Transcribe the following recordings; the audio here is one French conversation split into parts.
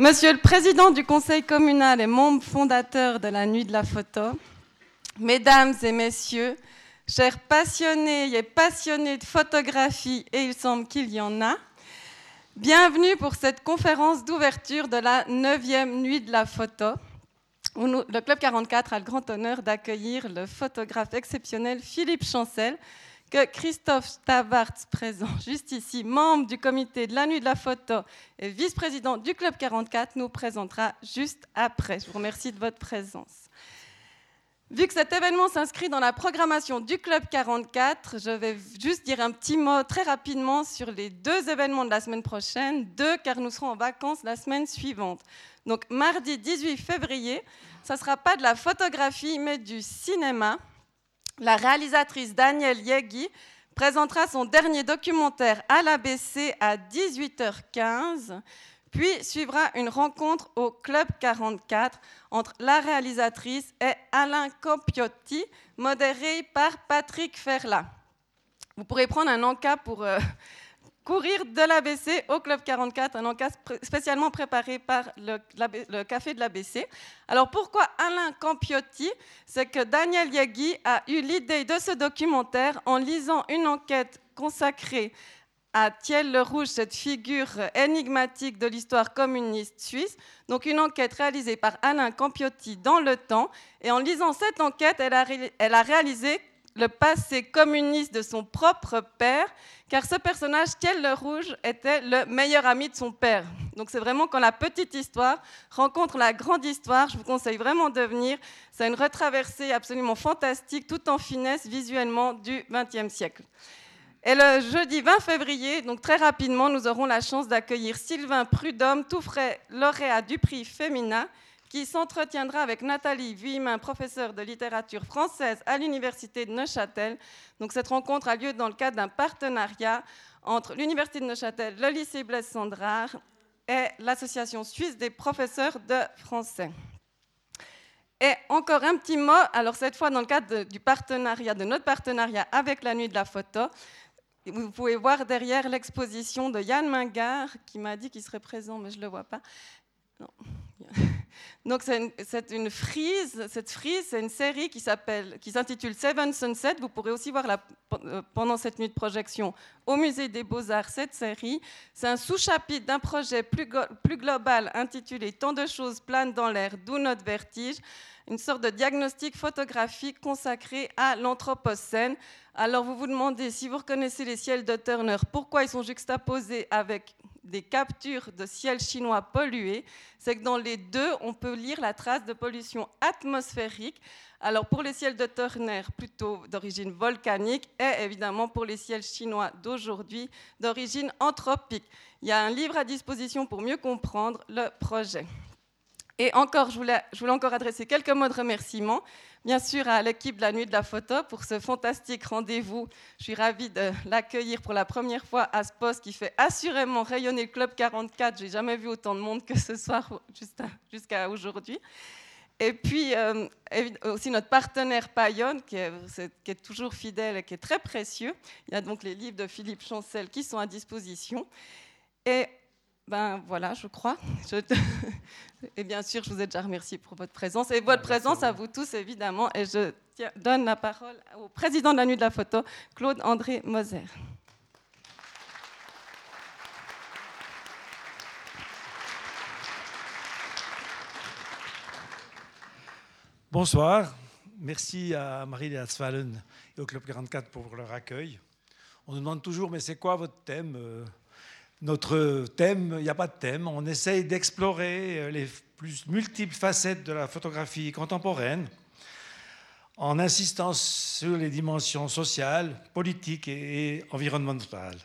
Monsieur le Président du Conseil communal et membre fondateur de la Nuit de la Photo, Mesdames et Messieurs, chers passionnés et passionnés de photographie, et il semble qu'il y en a, bienvenue pour cette conférence d'ouverture de la 9e Nuit de la Photo. Où le Club 44 a le grand honneur d'accueillir le photographe exceptionnel Philippe Chancel, que Christophe Stavartz, présent juste ici, membre du comité de la nuit de la photo et vice-président du Club 44, nous présentera juste après. Je vous remercie de votre présence. Vu que cet événement s'inscrit dans la programmation du Club 44, je vais juste dire un petit mot très rapidement sur les deux événements de la semaine prochaine, deux car nous serons en vacances la semaine suivante. Donc mardi 18 février, ça ne sera pas de la photographie mais du cinéma la réalisatrice Danielle Yegui présentera son dernier documentaire à l'ABC à 18h15, puis suivra une rencontre au Club 44 entre la réalisatrice et Alain Compiotti, modérée par Patrick Ferla. Vous pourrez prendre un encas pour euh, courir de l'ABC au Club 44, un encas spécialement préparé par le, Café de l'ABC. Alors pourquoi Alain Campiotti? C'est que Daniel Yagui a eu l'idée de ce documentaire en lisant une enquête consacrée à Thiel le Rouge, cette figure énigmatique de l'histoire communiste suisse. Donc une enquête réalisée par Alain Campiotti dans le temps. Et en lisant cette enquête, elle a, elle a réalisé le passé communiste de son propre père, car ce personnage, Thiel le Rouge, était le meilleur ami de son père. Donc c'est vraiment quand la petite histoire rencontre la grande histoire, je vous conseille vraiment de venir. C'est une retraversée absolument fantastique, tout en finesse visuellement du XXe siècle. Et le jeudi 20 février, donc très rapidement, nous aurons la chance d'accueillir Sylvain Prudhomme, tout frais lauréat du prix Femina, qui s'entretiendra avec Nathalie Vuillemin, professeure de littérature française à l'Université de Neuchâtel. Donc, cette rencontre a lieu dans le cadre d'un partenariat entre l'Université de Neuchâtel, le lycée Blaise Sandrard et l'Association suisse des professeurs de français. Et encore un petit mot, alors cette fois dans le cadre du partenariat, de notre partenariat avec la Nuit de la Photo, vous pouvez voir derrière l'exposition de Yann Mingard, qui m'a dit qu'il serait présent, mais je ne le vois pas. Non. Donc c'est une, frise. Cette frise, c'est une série qui s'appelle, qui s'intitule Seven Sunset. Vous pourrez aussi voir la, euh, pendant cette nuit de projection au musée des Beaux-Arts cette série. C'est un sous-chapitre d'un projet plus, plus global intitulé Tant de choses planent dans l'air, d'où notre vertige une sorte de diagnostic photographique consacré à l'Anthropocène. Alors vous vous demandez si vous reconnaissez les ciels de Turner, pourquoi ils sont juxtaposés avec des captures de ciel chinois pollués, c'est que dans les deux, on peut lire la trace de pollution atmosphérique. Alors pour les ciels de Turner, plutôt d'origine volcanique, et évidemment pour les ciels chinois d'aujourd'hui, d'origine anthropique. Il y a un livre à disposition pour mieux comprendre le projet. Et encore, je voulais, encore adresser quelques mots de remerciement bien sûr à l'équipe de la Nuit de la Photo pour ce fantastique rendez-vous. Je suis ravie de l'accueillir pour la première fois à ce poste qui fait assurément rayonner le Club 44. J'ai jamais vu autant de monde que ce soir jusqu'à aujourd'hui. Et puis euh, aussi notre partenaire Payonne, qui est, qui est, toujours fidèle et qui est très précieux. Il y a donc les livres de Philippe Chancel qui sont à disposition. Et ben voilà, je crois. Et bien sûr, je vous ai déjà remercié pour votre présence et votre présence à vous tous, évidemment. Et je donne la parole au président de la Nuit de la Photo, Claude-André Moser. Bonsoir. Merci à Marie-Léa et au Club 44 pour leur accueil. On nous demande toujours, mais c'est quoi votre thème euh, notre thème, il n'y a pas de thème, on essaye d'explorer euh, les plus multiples facettes de la photographie contemporaine en insistant sur les dimensions sociales, politiques et environnementales.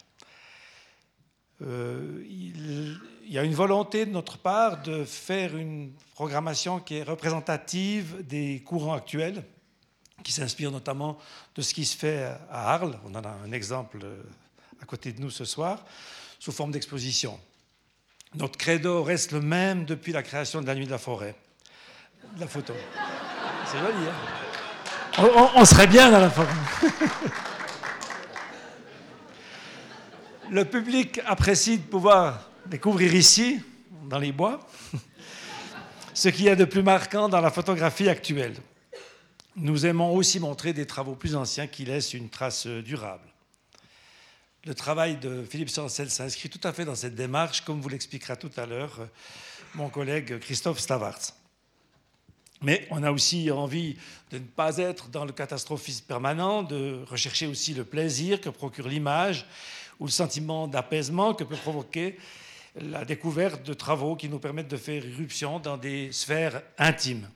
Euh, il, y a une volonté de notre part de faire une programmation qui est représentative des courants actuels, qui s'inspire notamment de ce qui se fait à Arles. On en a un exemple euh, à côté de nous ce soir sous forme d'exposition. Notre credo reste le même depuis la création de la Nuit de la Forêt. La photo. C'est joli, hein on, serait bien dans la forêt. le public apprécie de pouvoir découvrir ici. dans les bois, ce qui est de plus marquant dans la photographie actuelle. Nous aimons aussi montrer des travaux plus anciens qui laissent une trace durable. Le travail de Philippe Chancel s'inscrit tout à fait dans cette démarche, comme vous l'expliquera tout à l'heure mon collègue Christophe Stavarts. Mais on a aussi envie de ne pas être dans le catastrophisme permanent, de rechercher aussi le plaisir que procure l'image ou le sentiment d'apaisement que peut provoquer la découverte de travaux qui nous permettent de faire irruption dans des sphères intimes.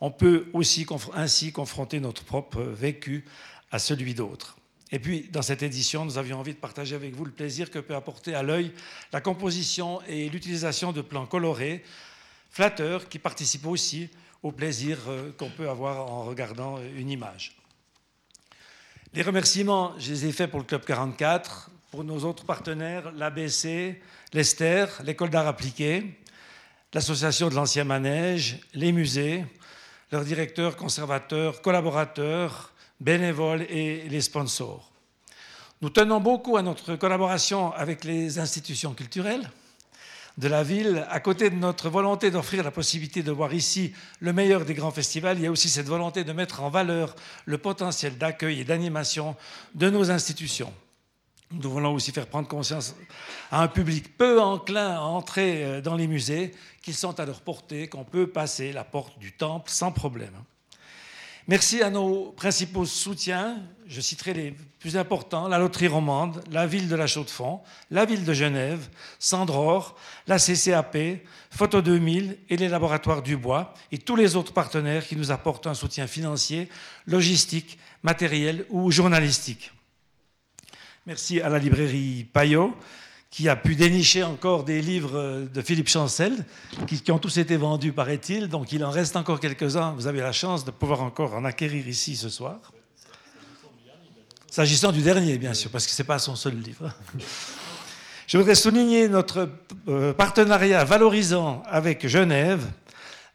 On peut aussi ainsi confronter notre propre vécu à celui d'autres. Et puis, dans cette édition, nous avions envie de partager avec vous le plaisir que peut apporter à l'œil la composition et l'utilisation de plans colorés, flatteurs, qui participent aussi au plaisir euh, qu'on peut avoir en regardant une image. Les remerciements, je les ai faits pour le Club 44, pour nos autres partenaires, l'ABC, l'Esther, l'École d'art appliqué, l'Association de l'Ancien Manège, les musées, leurs directeurs, conservateurs, collaborateurs, bénévoles et les sponsors. Nous tenons beaucoup à notre collaboration avec les institutions culturelles de la ville. À côté de notre volonté d'offrir la possibilité de voir ici le meilleur des grands festivals, il y a aussi cette volonté de mettre en valeur le potentiel d'accueil et d'animation de nos institutions. Nous voulons aussi faire prendre conscience à un public peu enclin à entrer euh, dans les musées qu'ils sont à leur portée, qu'on peut passer la porte du temple sans problème. Merci à nos principaux soutiens. Je citerai les plus importants la Loterie Romande, la ville de la Chaux-de-Fonds, la ville de Genève, Sandror, la CCAP, Photo 2000 et les laboratoires du Bois et tous les autres partenaires qui nous apportent un soutien financier, logistique, matériel ou journalistique. Merci à la librairie Payot qui a pu dénicher encore des livres de Philippe Chancel, qui, ont tous été vendus, paraît-il. Donc il en reste encore quelques-uns. Vous avez la chance de pouvoir encore en acquérir ici ce soir. S'agissant du dernier, bien sûr, parce que ce n'est pas son seul livre. Je voudrais souligner notre euh, partenariat valorisant avec Genève,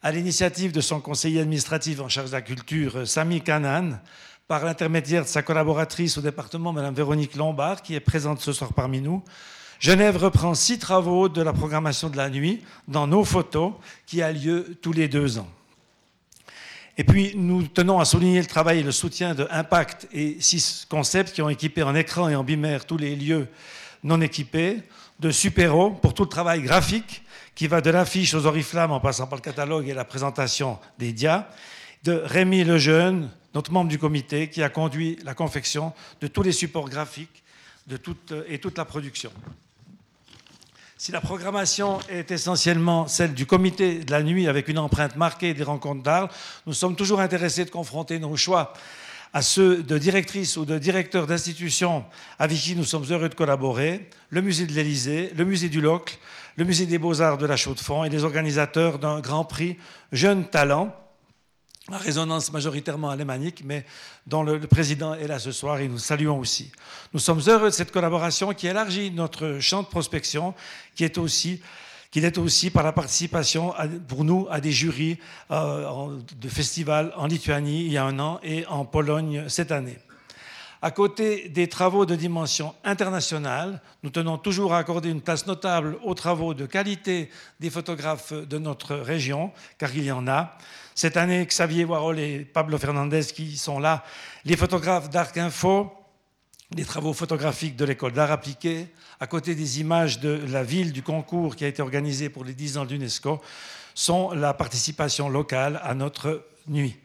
à l'initiative de son conseiller administratif en charge de la culture, Sami Kanan, par l'intermédiaire de sa collaboratrice au département, Mme Véronique Lombard, qui est présente ce soir parmi nous. Genève reprend six travaux de la programmation de la nuit dans nos photos, qui a lieu tous les deux ans. Et puis, nous tenons à souligner le travail et le soutien de Impact et six concepts qui ont équipé en écran et en bimère tous les lieux non équipés, de Supero pour tout le travail graphique qui va de l'affiche aux oriflammes en passant par le catalogue et la présentation des dias, de Rémi Lejeune, notre membre du comité, qui a conduit la confection de tous les supports graphiques et toute la production. Si la programmation est essentiellement celle du comité de la nuit avec une empreinte marquée des rencontres d'Arles, nous sommes toujours intéressés de confronter nos choix à ceux de directrices ou de directeurs d'institutions avec qui nous sommes heureux de collaborer, le musée de l'Élysée, le musée du Locle, le musée des beaux-arts de la Chaux-de-Fonds et les organisateurs d'un grand prix Jeunes Talents à résonance majoritairement alémanique, mais dont le, président est là ce soir et nous saluons aussi. Nous sommes heureux de cette collaboration qui élargit notre champ de prospection, qui est aussi qui est aussi par la participation pour nous à des jurys euh, de festivals en Lituanie il y a un an et en Pologne cette année. À côté des travaux de dimension internationale, nous tenons toujours à accorder une place notable aux travaux de qualité des photographes de notre région, car il y en a. Cette année, Xavier Warhol et Pablo Fernandez qui sont là, les photographes d'Arc Info, les travaux photographiques de l'école d'art appliqué, à côté des images de la ville du concours qui a été organisé pour les 10 ans de l'UNESCO, sont la participation locale à notre nuit.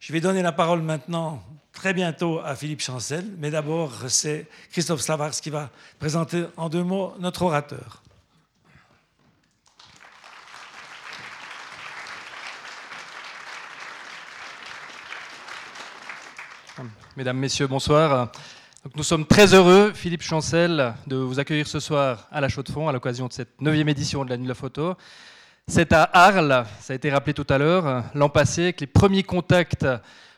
Je vais donner la parole maintenant très bientôt à Philippe Chancel, mais d'abord c'est Christophe Slavars qui va présenter en deux mots notre orateur. Mesdames, Messieurs, bonsoir. nous sommes très heureux, Philippe Chancel, de vous accueillir ce soir à la Chaux-de-Fonds à l'occasion de cette neuvième édition de la Nuit de la Photo. C'est à Arles, ça a été rappelé tout à l'heure, l'an passé, que les premiers contacts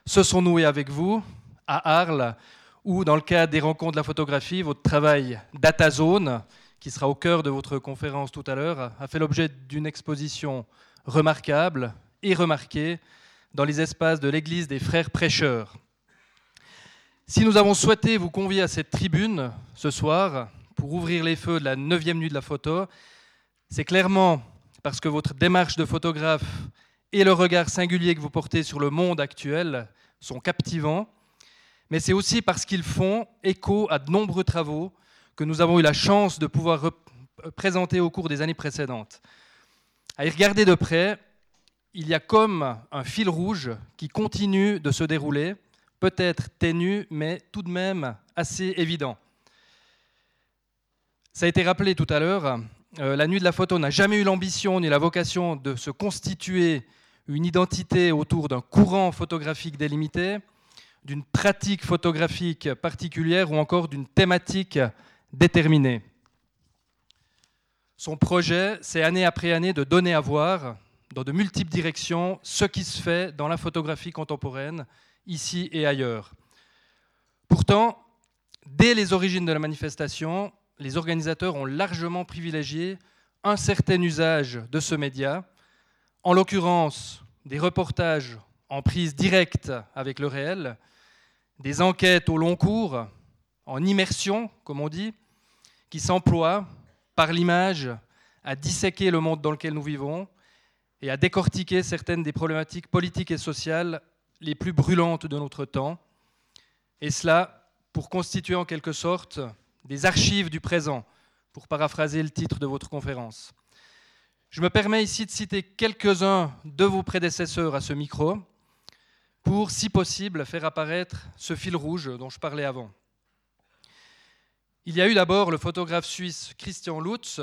se sont noués avec vous, à Arles, où dans le cadre des rencontres de la photographie, votre travail DataZone, qui sera au cœur de votre conférence tout à l'heure, a fait l'objet d'une exposition remarquable et remarquée dans les espaces de l'église des frères prêcheurs. Si nous avons souhaité vous convier à cette tribune ce soir pour ouvrir les feux de la neuvième nuit de la photo, c'est clairement parce que votre démarche de photographe et le regard singulier que vous portez sur le monde actuel sont captivants, mais c'est aussi parce qu'ils font écho à de nombreux travaux que nous avons eu la chance de pouvoir présenter au cours des années précédentes. À y regarder de près, il y a comme un fil rouge qui continue de se dérouler, peut-être ténu, mais tout de même assez évident. Ça a été rappelé tout à l'heure, euh, la nuit de la photo n'a jamais eu l'ambition ni la vocation de se constituer une identité autour d'un courant photographique délimité, d'une pratique photographique particulière ou encore d'une thématique déterminée. Son projet, c'est année après année de donner à voir, dans de multiples directions, ce qui se fait dans la photographie contemporaine, ici et ailleurs. Pourtant, dès les origines de la manifestation, les organisateurs ont largement privilégié un certain usage de ce média, en l'occurrence des reportages en prise directe avec le réel, des enquêtes au long cours, en immersion, comme on dit, qui s'emploient par l'image à disséquer le monde dans lequel nous vivons et à décortiquer certaines des problématiques politiques et sociales les plus brûlantes de notre temps, et cela pour constituer en quelque sorte des archives du présent, pour paraphraser le titre de votre conférence. Je me permets ici de citer quelques-uns de vos prédécesseurs à ce micro, pour, si possible, faire apparaître ce fil rouge dont je parlais avant. Il y a eu d'abord le photographe suisse Christian Lutz,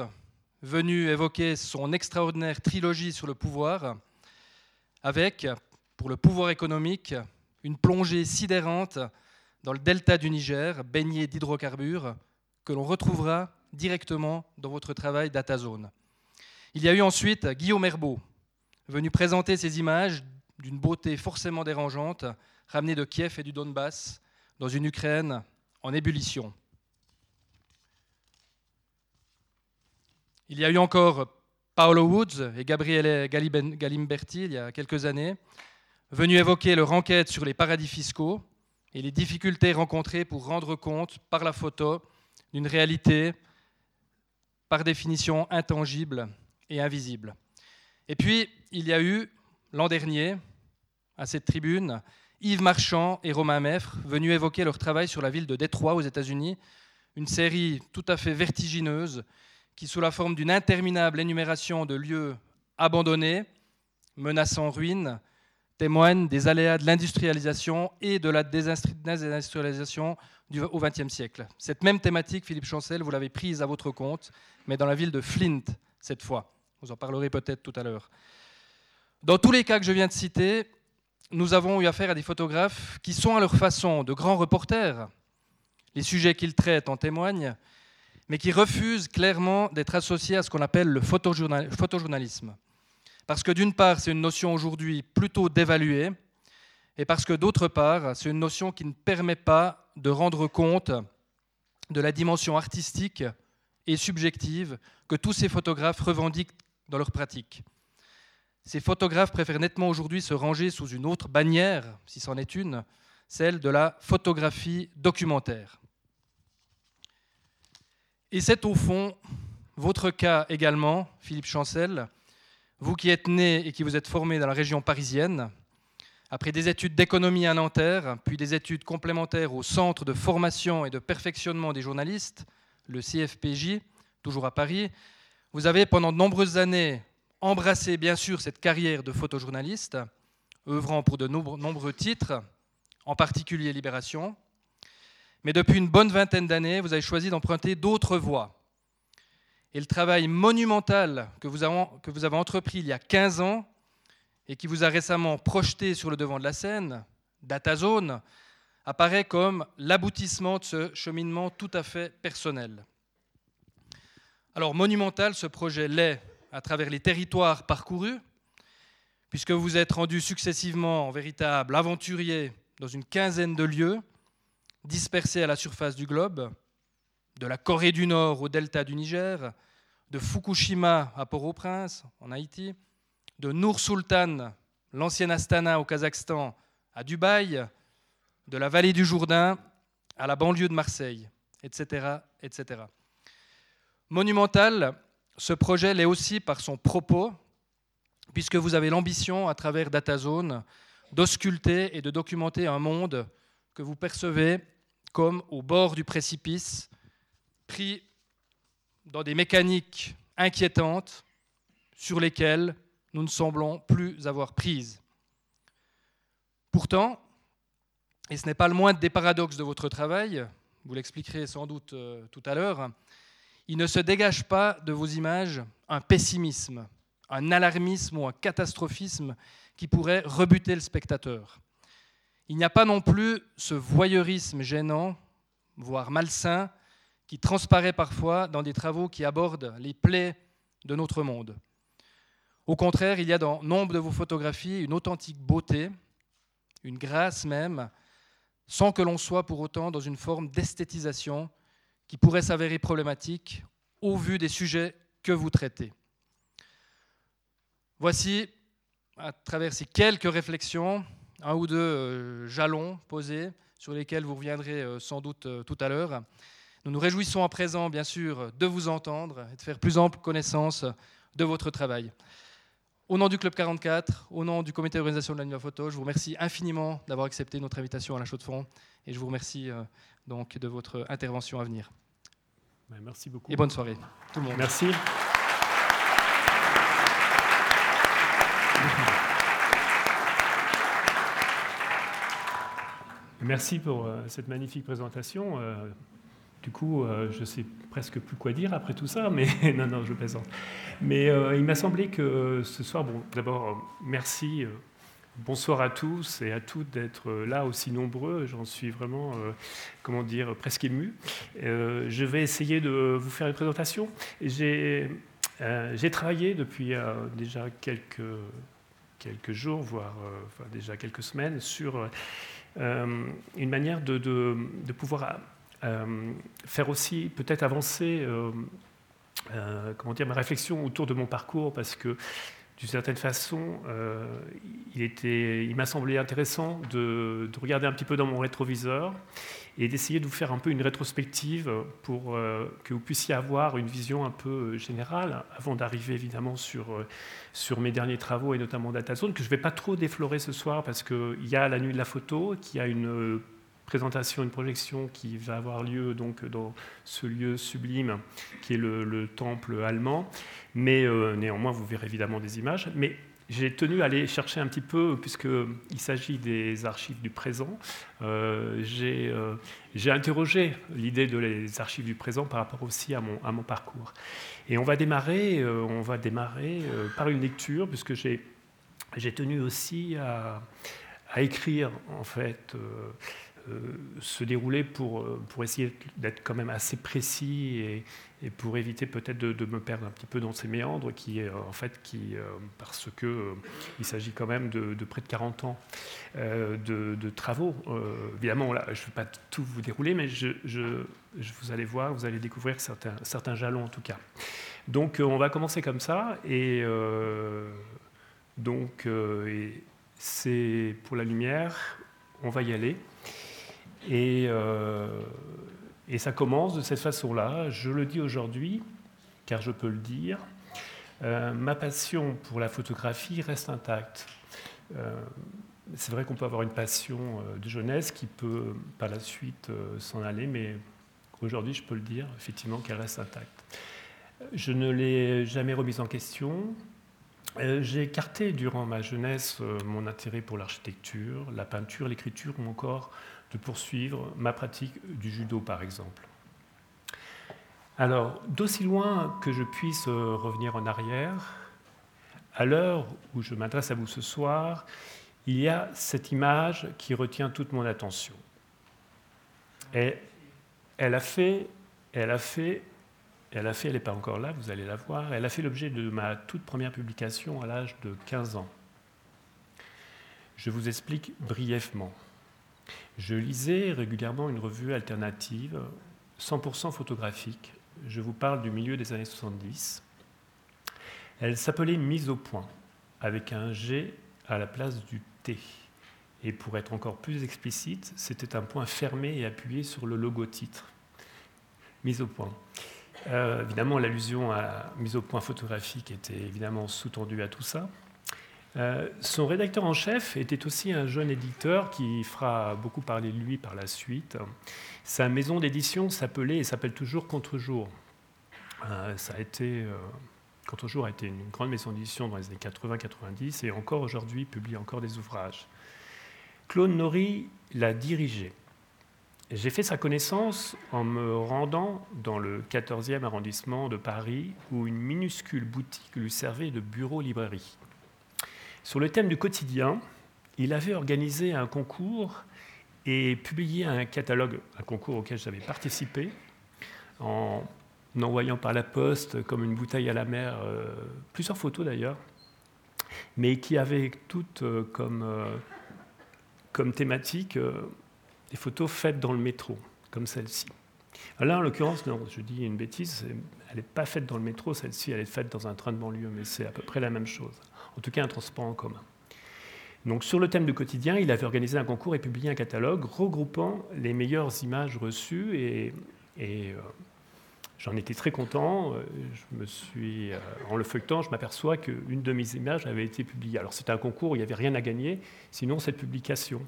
venu évoquer son extraordinaire trilogie sur le pouvoir, avec, pour le pouvoir économique, une plongée sidérante dans le delta du Niger, baigné d'hydrocarbures, que l'on retrouvera directement dans votre travail DataZone. Il y a eu ensuite Guillaume Herbeau, venu présenter ces images d'une beauté forcément dérangeante, ramenée de Kiev et du Donbass, dans une Ukraine en ébullition. Il y a eu encore Paolo Woods et Gabriele Galimberti, il y a quelques années, venus évoquer leur enquête sur les paradis fiscaux et les difficultés rencontrées pour rendre compte par la photo d'une réalité par définition intangible et invisible. Et puis, il y a eu, l'an dernier, à cette tribune, Yves Marchand et Romain Meffre, venus évoquer leur travail sur la ville de Détroit aux États-Unis, une série tout à fait vertigineuse qui, sous la forme d'une interminable énumération de lieux abandonnés, menaçant ruine, témoigne des aléas de l'industrialisation et de la désindustrialisation au XXe siècle. Cette même thématique, Philippe Chancel, vous l'avez prise à votre compte, mais dans la ville de Flint cette fois. Vous en parlerez peut-être tout à l'heure. Dans tous les cas que je viens de citer, nous avons eu affaire à des photographes qui sont à leur façon de grands reporters. Les sujets qu'ils traitent en témoignent, mais qui refusent clairement d'être associés à ce qu'on appelle le photojournalisme. Parce que d'une part, c'est une notion aujourd'hui plutôt dévaluée, et parce que d'autre part, c'est une notion qui ne permet pas de rendre compte de la dimension artistique et subjective que tous ces photographes revendiquent dans leur pratique. Ces photographes préfèrent nettement aujourd'hui se ranger sous une autre bannière, si c'en est une, celle de la photographie documentaire. Et c'est au fond votre cas également, Philippe Chancel, vous qui êtes né et qui vous êtes formé dans la région parisienne, après des études d'économie à Nanterre, puis des études complémentaires au Centre de formation et de perfectionnement des journalistes, le CFPJ, toujours à Paris, vous avez pendant de nombreuses années embrassé bien sûr cette carrière de photojournaliste, œuvrant pour de nombreux titres, en particulier Libération. Mais depuis une bonne vingtaine d'années, vous avez choisi d'emprunter d'autres voies. Et le travail monumental que vous, avez, entrepris il y a 15 ans et qui vous a récemment projeté sur le devant de la scène, DataZone, apparaît comme l'aboutissement de ce cheminement tout à fait personnel. Alors monumental, ce projet l'est à travers les territoires parcourus, puisque vous êtes rendu successivement en véritable aventurier dans une quinzaine de lieux, dispersés à la surface du globe, de la Corée du Nord au delta du Niger, de Fukushima à Port-au-Prince en Haïti, de Nour Sultan, l'ancienne Astana au Kazakhstan, à Dubaï, de la vallée du Jourdain à la banlieue de Marseille, etc. etc. Monumental, ce projet l'est aussi par son propos, puisque vous avez l'ambition, à travers DataZone, d'ausculter et de documenter un monde que vous percevez comme au bord du précipice, pris dans des mécaniques inquiétantes sur lesquelles nous ne semblons plus avoir prise. Pourtant, et ce n'est pas le moindre des paradoxes de votre travail, vous l'expliquerez sans doute euh, tout à l'heure, il ne se dégage pas de vos images un pessimisme, un alarmisme ou un catastrophisme qui pourrait rebuter le spectateur. Il n'y a pas non plus ce voyeurisme gênant, voire malsain, qui transparaît parfois dans des travaux qui abordent les plaies de notre monde. Au contraire, il y a dans nombre de vos photographies une authentique beauté, une grâce même, sans que l'on soit pour autant dans une forme d'esthétisation qui pourrait s'avérer problématique au vu des sujets que vous traitez. Voici, à travers ces quelques réflexions, un ou deux euh, jalons posés sur lesquels vous reviendrez euh, sans doute euh, tout à l'heure. Nous nous réjouissons à présent, bien sûr, de vous entendre et de faire plus ample connaissance de votre travail. Au nom du Club 44, au nom du comité d'organisation de la Nuit Photo, je vous remercie infiniment d'avoir accepté notre invitation à la Chaux de Fonds et je vous remercie donc de votre intervention à venir. Ben, merci beaucoup. Et bonne soirée, tout le monde. Merci. Merci pour euh, cette magnifique présentation. Euh, du coup, euh, je ne sais presque plus quoi dire après tout ça, mais non, non, je plaisante. Mais il m'a semblé que ce soir, bon, d'abord, merci, bonsoir à tous et à toutes d'être là aussi nombreux. J'en suis vraiment, comment dire, presque ému. je vais essayer de vous faire une présentation. J'ai travaillé depuis déjà quelques, jours, voire enfin, déjà quelques semaines, sur euh, une manière de, de, pouvoir euh, faire aussi peut-être avancer euh, comment dire, ma réflexion autour de mon parcours, parce que d'une certaine façon, il, était, il m'a semblé intéressant de, de, regarder un petit peu dans mon rétroviseur et d'essayer de vous faire un peu une rétrospective pour euh, que vous puissiez avoir une vision un peu euh, générale avant d'arriver évidemment sur, euh, sur mes derniers travaux et notamment DataZone, que je ne vais pas trop déflorer ce soir parce qu'il y a la nuit de la photo, qui a une une projection qui va avoir lieu donc dans ce lieu sublime qui est le, temple allemand. Mais néanmoins, vous verrez évidemment des images. Mais j'ai tenu à aller chercher un petit peu, puisqu'il s'agit des archives du présent. Euh, euh, j'ai interrogé l'idée de les archives du présent par rapport aussi à mon, parcours. Et on va démarrer, euh, on va démarrer par une lecture, puisque j'ai tenu aussi à, écrire, en fait, euh, se dérouler pour, euh, pour essayer d'être quand même assez précis et, pour éviter peut-être de, me perdre un petit peu dans ces méandres qui, euh, en fait, qui, parce que il s'agit quand même de, près de 40 ans de, travaux. évidemment, là, je ne vais pas tout vous dérouler, mais je, vous allez voir, vous allez découvrir certains, certains jalons en tout cas. Donc, on va commencer comme ça et donc c'est pour la lumière, on va y aller. Euh, et, ça commence de cette façon-là. Je le dis aujourd'hui, car je peux le dire. Euh, ma passion pour la photographie reste intacte. Euh, c'est vrai qu'on peut avoir une passion de jeunesse qui peut par la suite s'en aller, mais aujourd'hui, je peux le dire, effectivement, qu'elle reste intacte. Je ne l'ai jamais remise en question. J'ai écarté durant ma jeunesse mon intérêt pour l'architecture, la peinture, l'écriture ou encore de poursuivre ma pratique du judo, par exemple. Alors, d'aussi loin que je puisse euh, revenir en arrière, à l'heure où je m'adresse à vous ce soir, il y a cette image qui retient toute mon attention. Et elle a fait, elle a fait, elle a fait, elle n'est pas encore là, vous allez la voir, elle a fait l'objet de ma toute première publication à l'âge de 15 ans. Je vous explique brièvement. Je lisais régulièrement une revue alternative, 100% photographique. Je vous parle du milieu des années 70. Elle s'appelait Mise au point, avec un G à la place du T. Et pour être encore plus explicite, c'était un point fermé et appuyé sur le logo titre. Mise au point. Euh, évidemment, l'allusion à mise au point photographique était évidemment sous-tendue à tout ça. Euh, son rédacteur en chef était aussi un jeune éditeur qui fera beaucoup parler de lui par la suite. Sa maison d'édition s'appelait et s'appelle toujours Contre-jour. Euh, été, Contre-jour a été une grande maison d'édition dans les années 80-90 et encore aujourd'hui publie encore des ouvrages. Claude Nori l'a dirigé. J'ai fait sa connaissance en me rendant dans le 14e arrondissement de Paris, où une minuscule boutique lui servait de bureau-librairie. Sur le thème du quotidien, il avait organisé un concours et publié un catalogue, un concours auquel j'avais participé, en envoyant par la poste, comme une bouteille à la mer, euh, plusieurs photos d'ailleurs, mais qui avait toutes euh, comme, euh, comme thématique des photos faites dans le métro, comme celle-ci. Là, en l'occurrence, je dis une bêtise, elle n'est pas faite dans le métro, celle-ci, elle est faite dans un train de banlieue, mais c'est à peu près la même chose. En tout cas, un transport en commun. Donc, sur le thème du quotidien, il avait organisé un concours et publié un catalogue regroupant les meilleures images reçues et, euh, j'en étais très content. Euh, je me suis, euh, en le feuilletant, je m'aperçois qu'une de mes images avait été publiée. Alors, c'était un concours, il n'y avait rien à gagner, sinon cette publication.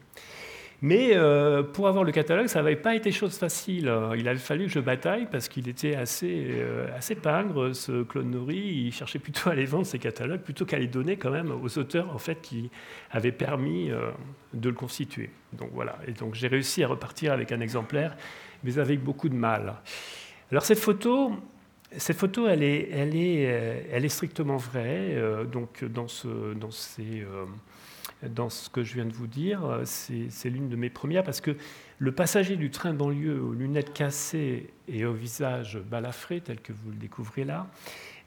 Mais euh, pour avoir le catalogue, ça n'avait pas été chose facile. Il a fallu que je bataille parce qu'il était assez, euh, assez pingre, ce Claude Nori. Il cherchait plutôt à les vendre, ces catalogues, plutôt qu'à les donner quand même aux auteurs en fait, qui avaient permis euh, de le constituer. Donc voilà. Et donc j'ai réussi à repartir avec un exemplaire, mais avec beaucoup de mal. Alors cette photo, cette photo, elle est, elle est, elle est strictement vraie. donc dans, ce, dans ces dans ce que je viens de vous dire. C'est l'une de mes premières parce que le passager du train banlieue aux lunettes cassées et au visage balafré, tel que vous le découvrez là,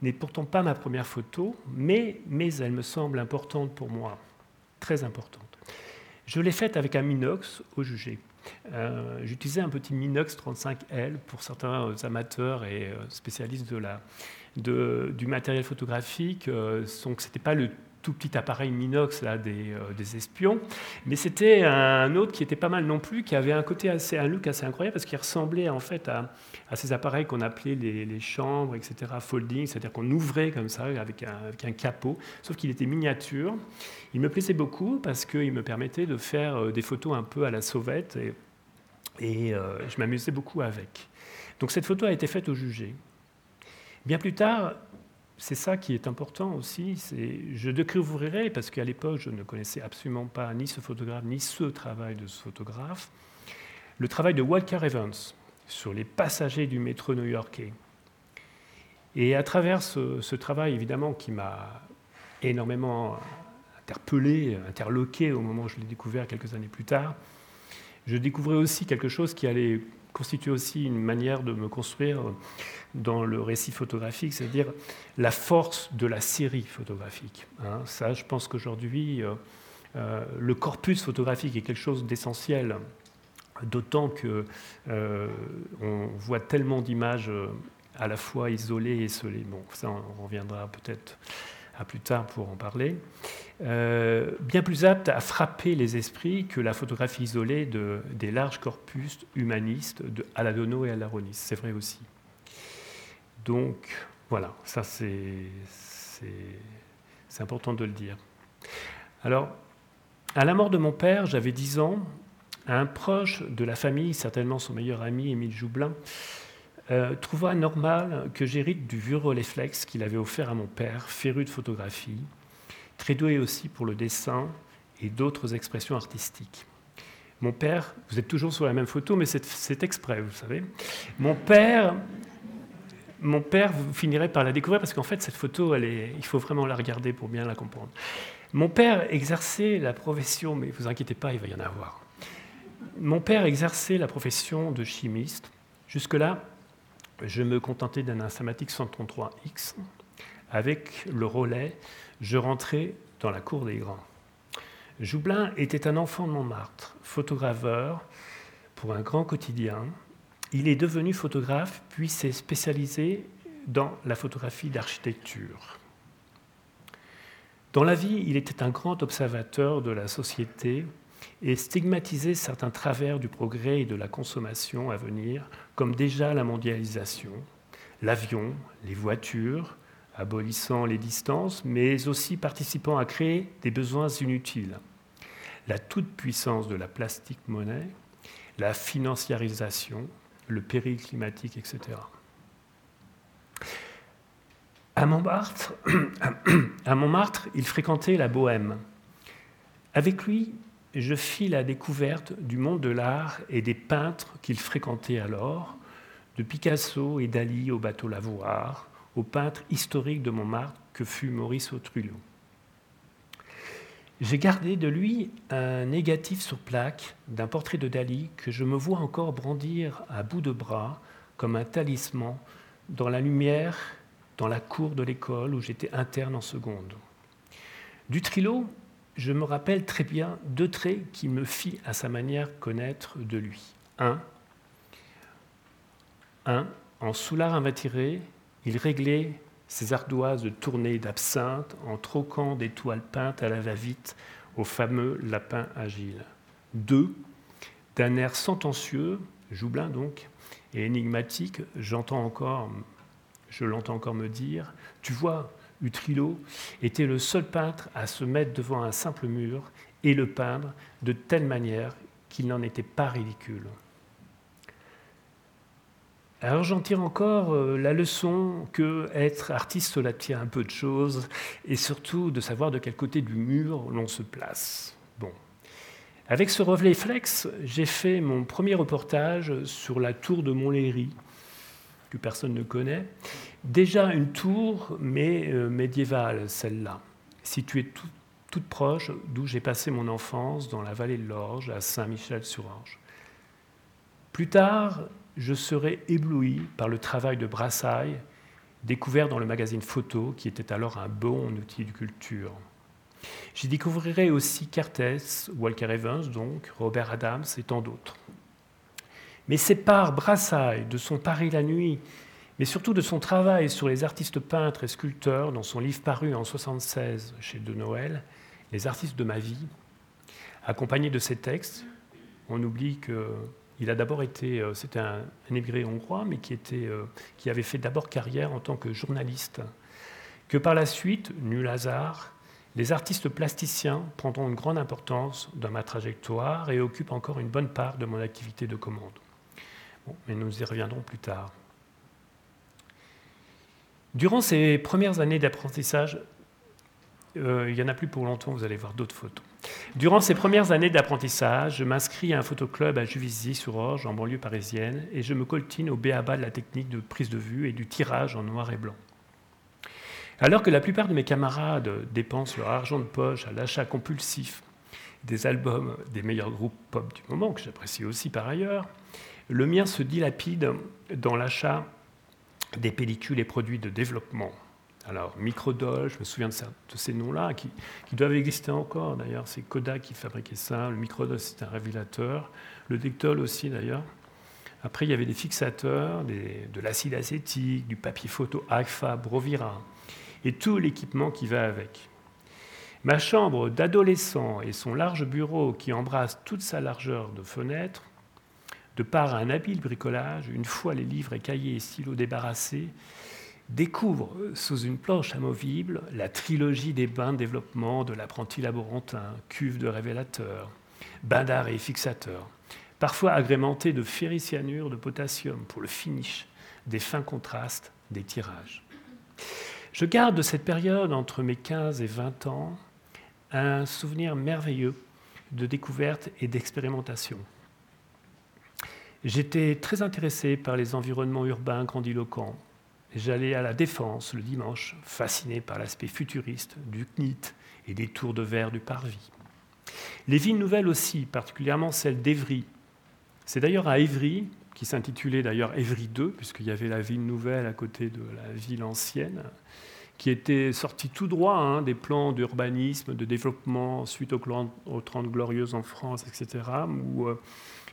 n'est pourtant pas ma première photo, mais, elle me semble importante pour moi, très importante. Je l'ai faite avec un Minox au jugé. Euh, J'utilisais un petit Minox 35L pour certains amateurs et euh, spécialistes de la, du matériel photographique. Euh, donc, ce n'était pas le tout petit appareil Minox là, des, euh, des espions. Mais c'était un autre qui était pas mal non plus, qui avait un côté assez, un look assez incroyable parce qu'il ressemblait en fait à, à ces appareils qu'on appelait les, les, chambres, etc., folding, c'est-à-dire qu'on ouvrait comme ça avec un, avec un capot, sauf qu'il était miniature. Il me plaisait beaucoup parce qu'il me permettait de faire euh, des photos un peu à la sauvette et, et euh, je m'amusais beaucoup avec. Donc cette photo a été faite au jugé. Bien plus tard, c'est ça qui est important aussi. Je découvrirai, parce qu'à l'époque, je ne connaissais absolument pas ni ce photographe, ni ce travail de ce photographe, le travail de Walker Evans sur les passagers du métro new-yorkais. Et à travers ce, travail, évidemment, qui m'a énormément interpellé, interloqué au moment où je l'ai découvert quelques années plus tard, je découvrais aussi quelque chose qui allait constituer aussi une manière de me construire dans le récit photographique, c'est-à-dire la force de la série photographique. Hein. ça, je pense qu'aujourd'hui, euh, euh, le corpus photographique est quelque chose d'essentiel, d'autant que euh, on voit tellement d'images à la fois isolées et isolées. Bon, ça, on reviendra peut-être à plus tard pour en parler. Bien plus apte à frapper les esprits que la photographie isolée de, des larges corpus humanistes de et Alaronis. C'est vrai aussi. Donc voilà, ça c'est important de le dire. Alors, à la mort de mon père, j'avais 10 ans, un proche de la famille, certainement son meilleur ami, Émile Joublin, euh, trouva normal que j'hérite du vieux Rolleiflex qu'il avait offert à mon père, féru de photographie, très doué aussi pour le dessin et d'autres expressions artistiques. Mon père, vous êtes toujours sur la même photo, mais c'est exprès, vous savez. Mon père mon père, vous finirez par la découvrir parce qu'en fait, cette photo, il faut vraiment la regarder pour bien la comprendre. Mon père exerçait la profession, mais vous inquiétez pas, il va y en avoir. Mon père exerçait la profession de chimiste. Jusque-là, je me contentais d'un Instamatic 133X. Avec le relais, je rentrais dans la cour des grands. Joublin était un enfant de Montmartre, photograveur pour un grand quotidien, il est devenu photographe, puis s'est spécialisé dans la photographie d'architecture. Dans la vie, il était un grand observateur de la société et stigmatisait certains travers du progrès et de la consommation à venir, comme déjà la mondialisation, l'avion, les voitures, abolissant les distances, mais aussi participant à créer des besoins inutiles. La toute-puissance de la plastique monnaie, la financiarisation, le péril climatique, etc. À Montmartre, il fréquentait la bohème. Avec lui, je fis la découverte du monde de l'art et des peintres qu'il fréquentait alors, de Picasso et Dali au bateau Lavoir, au peintre historique de Montmartre que fut Maurice Autrullot. J'ai gardé de lui un négatif sur plaque d'un portrait de Dali que je me vois encore brandir à bout de bras comme un talisman dans la lumière dans la cour de l'école où j'étais interne en seconde. Du Trilo, je me rappelle très bien deux traits qui me fit à sa manière connaître de lui. Un, un en soulard invatiré, il réglait ses ardoises de tournée d'absinthe en troquant des toiles peintes à la va-vite au fameux lapin agile. Deux, d'un air sentencieux, Joublin donc, et énigmatique, j'entends encore je l'entends encore me dire, tu vois, Utrilo était le seul peintre à se mettre devant un simple mur et le peindre de telle manière qu'il n'en était pas ridicule. Alors j'en tire encore euh, la leçon que être artiste, cela tient un peu de choses, et surtout de savoir de quel côté du mur l'on se place. Bon. Avec ce flex, j'ai fait mon premier reportage sur la tour de Montlhéry, que personne ne connaît. Déjà une tour, mais euh, médiévale, celle-là, située toute proche d'où j'ai passé mon enfance, dans la vallée de l'Orge, à Saint-Michel-sur-Orge. Plus tard, je serai ébloui par le travail de Brassailles, découvert dans le magazine Photo, qui était alors un bon outil de culture. J'y découvrirai aussi Cartes, Walker Evans, donc, Robert Adams et tant d'autres. Mais c'est par Brassailles, de son Paris la nuit, mais surtout de son travail sur les artistes peintres et sculpteurs dans son livre paru en 1976 chez De Noël, Les artistes de ma vie. Accompagné de ces textes, on oublie qu'il a d'abord été, euh, c'était un, émigré hongrois, mais euh, qui avait fait d'abord carrière en tant que journaliste. Que par la suite, nul hasard, les artistes plasticiens prendront une grande importance dans ma trajectoire et occupent encore une bonne part de mon activité de commande mais nous y reviendrons plus tard. Durant ces premières années d'apprentissage, euh, il n'y en a plus pour longtemps, vous allez voir d'autres photos. Durant ces premières années d'apprentissage, je m'inscris à un photoclub à Juvisy-sur-Orge, en banlieue parisienne, et je me coltine au béaba de la technique de prise de vue et du tirage en noir et blanc. Alors que la plupart de mes camarades dépensent leur argent de poche à l'achat compulsif des albums des meilleurs groupes pop du moment, que j'apprécie aussi par ailleurs, le mien se dilapide dans l'achat des pellicules et produits de développement. Alors, Microdol, je me souviens de, ces noms-là, qui, doivent exister encore d'ailleurs. C'est Kodak qui fabriquait ça. Le Microdol, c'est un révélateur. Le Dectol aussi d'ailleurs. Après, il y avait des fixateurs, de l'acide acétique, du papier photo AGFA, Brovira, et tout l'équipement qui va avec. Ma chambre d'adolescent et son large bureau qui embrasse toute sa largeur de fenêtre de par un habile bricolage, une fois les livres et cahiers et stylos débarrassés, découvre sous une planche amovible la trilogie des bains de développement de l'apprenti laborantin, cuve de révélateur, bain d'arrêt fixateur, parfois agrémenté de ferricyanure de potassium pour le finish, des fins contrastes, des tirages. Je garde de cette période entre mes 15 et 20 ans un souvenir merveilleux de découverte et d'expérimentation. J'étais très intéressé par les environnements urbains grandiloquents. J'allais à la Défense le dimanche, fasciné par l'aspect futuriste du CNIT et des tours de verre du Parvis. Les villes nouvelles aussi, particulièrement celle d'Evry. C'est d'ailleurs à Évry, qui s'intitulait d'ailleurs Évry 2, puisqu'il y avait la ville nouvelle à côté de la ville ancienne, qui était sortie tout droit hein, des plans d'urbanisme, de développement suite aux, aux 30 Glorieuses en France, etc., où euh,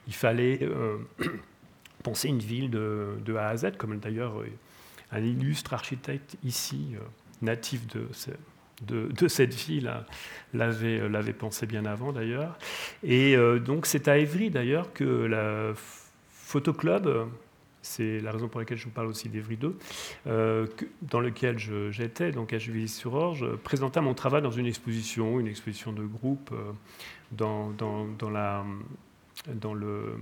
il fallait euh, penser une ville de, A à Z, comme d'ailleurs euh, un illustre architecte ici, euh, natif de, cette ville, hein, l'avait pensé bien avant d'ailleurs. Et donc c'est à Évry d'ailleurs que la Photoclub c'est la raison pour laquelle je vous parle aussi d'Evry 2, dans lequel j'étais, donc à Juvisy-sur-Orge, présenta mon travail dans une exposition, une exposition de groupe dans le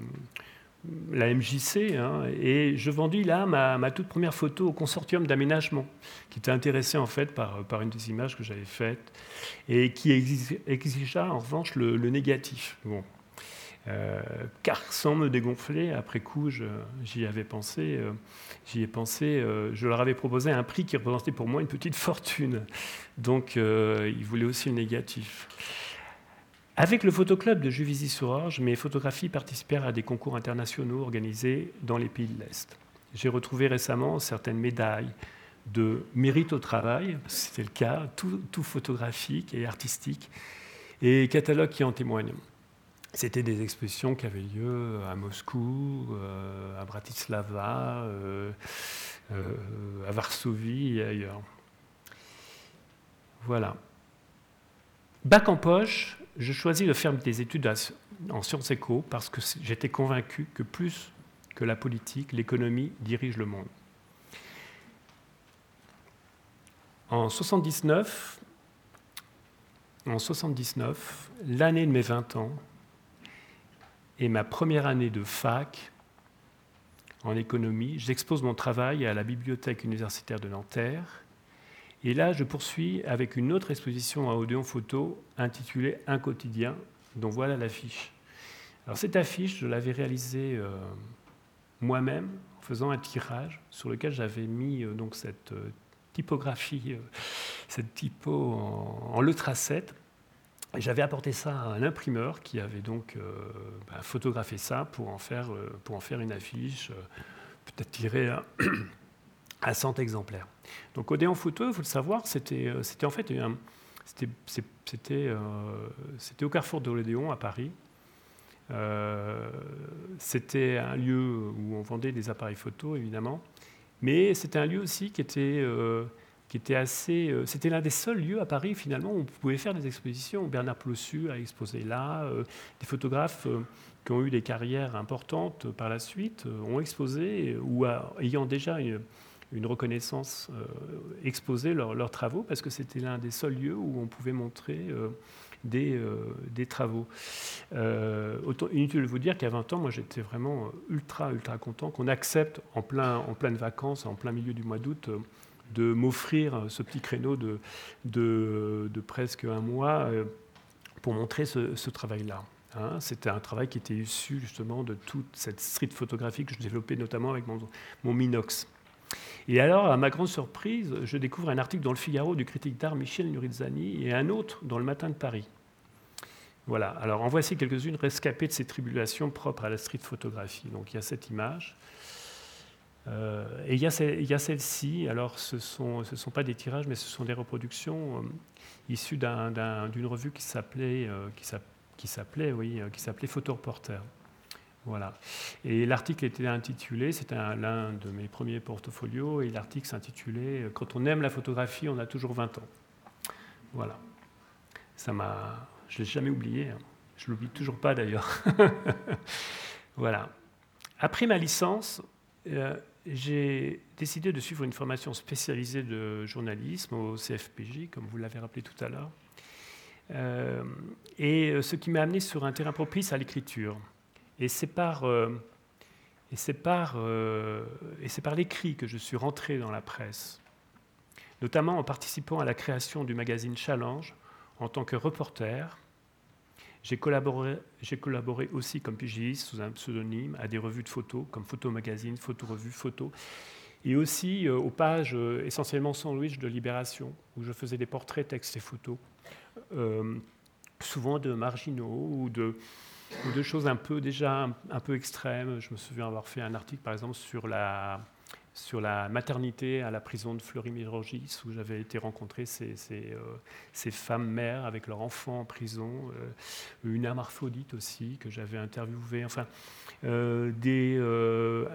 la MJC, hein, et je vendis là ma, toute première photo au consortium d'aménagement, qui était intéressé en fait par, une des images que j'avais faites, et qui exigea en revanche le, négatif. Bon. Euh, car sans me dégonfler, après coup, j'y avais pensé, euh, j'y ai pensé, euh, je leur avais proposé un prix qui représentait pour moi une petite fortune. Donc, ils voulaient aussi le négatif. Avec le photoclub de Juvisy-sur-Orge, mes photographies participèrent à des concours internationaux organisés dans les pays de l'Est. J'ai retrouvé récemment certaines médailles de mérite au travail, c'était le cas, tout, photographique et artistique, et catalogues qui en témoignent. C'était des expositions qui avaient lieu à Moscou, euh, à Bratislava, euh, euh, à Varsovie et ailleurs. Voilà. Bac en poche, je choisis de faire des études en sciences éco parce que j'étais convaincu que plus que la politique, l'économie dirige le monde. En 79, en 79, l'année de mes 20 ans et ma première année de fac en économie, j'expose mon travail à la bibliothèque universitaire de Nanterre et là, je poursuis avec une autre exposition à Odéon Photo intitulée Un quotidien, dont voilà l'affiche. Alors cette affiche, je l'avais réalisée euh, moi-même en faisant un tirage sur lequel j'avais mis euh, donc cette euh, typographie, cette typo en, en lettre A7. Et j'avais apporté ça à un imprimeur qui avait donc bah, photographié ça pour en faire, pour en faire une affiche, peut-être tirée à 100 exemplaires. Donc Odéon Photo, il faut le savoir, c'était euh, en fait c'était au carrefour de l'Odéon à Paris. Euh, c'était un lieu où on vendait des appareils photo, évidemment, mais c'était un lieu aussi euh, qui était assez. c'était l'un des seuls lieux à Paris, finalement, où on pouvait faire des expositions. Bernard Plossu a exposé là, des photographes qui ont eu des carrières importantes par la suite ont exposé, ou ayant déjà une une reconnaissance, euh, exposer leurs travaux, parce que c'était l'un des seuls lieux où on pouvait montrer euh, des, euh, des, travaux. inutile de vous dire qu'à 20 ans, moi j'étais vraiment ultra, ultra content qu'on accepte en, plein, pleine vacances, en plein milieu du mois d'août, de m'offrir ce petit créneau de, presque un mois pour montrer ce, travail-là. Hein. C'était un travail qui était issu justement de toute cette street photographie que je développais notamment avec mon, mon Minox. Et alors, à ma grande surprise, je découvre un article dans le Figaro du critique d'art Michel Nurizzani et un autre dans le Matin de Paris. Voilà, alors en voici quelques-unes rescapées de ces tribulations propres à la street photographie. Donc il y a cette image. Euh, et il y a, celle-ci, alors ce ne sont, pas des tirages, mais ce sont des reproductions euh, issues d'une revue qui s'appelait, euh, qui s'appelait, oui, qui s'appelait Photo Reporter. Voilà. Et l'article était intitulé, c'était l'un de mes premiers portfolios, et l'article s'intitulait Quand on aime la photographie, on a toujours 20 ans. Voilà. Ça m'a. Je ne l'ai jamais oublié. Hein. Je ne l'oublie toujours pas d'ailleurs. voilà. Après ma licence, euh, j'ai décidé de suivre une formation spécialisée de journalisme au CFPJ, comme vous l'avez rappelé tout à l'heure. Euh, et euh, ce qui m'a amené sur un terrain propice à l'écriture. Et c'est par, euh, par, euh, par l'écrit que je suis rentré dans la presse, notamment en participant à la création du magazine Challenge en tant que reporter. J'ai collaboré, collaboré aussi comme pigiste sous un pseudonyme à des revues de photos comme Photo Magazine, Photo Revue, Photo, et aussi euh, aux pages essentiellement sandwich de Libération, où je faisais des portraits, textes et photos, souvent de marginaux ou de, ou de choses un peu déjà un, peu extrêmes. Je me souviens avoir fait un article, par exemple, sur la, sur la maternité à la prison de Fleury-Mérogis, où j'avais été rencontrer ces, euh, ces, femmes mères avec leurs enfants en prison, euh, une hermaphrodite aussi que j'avais interviewé, enfin, euh, des,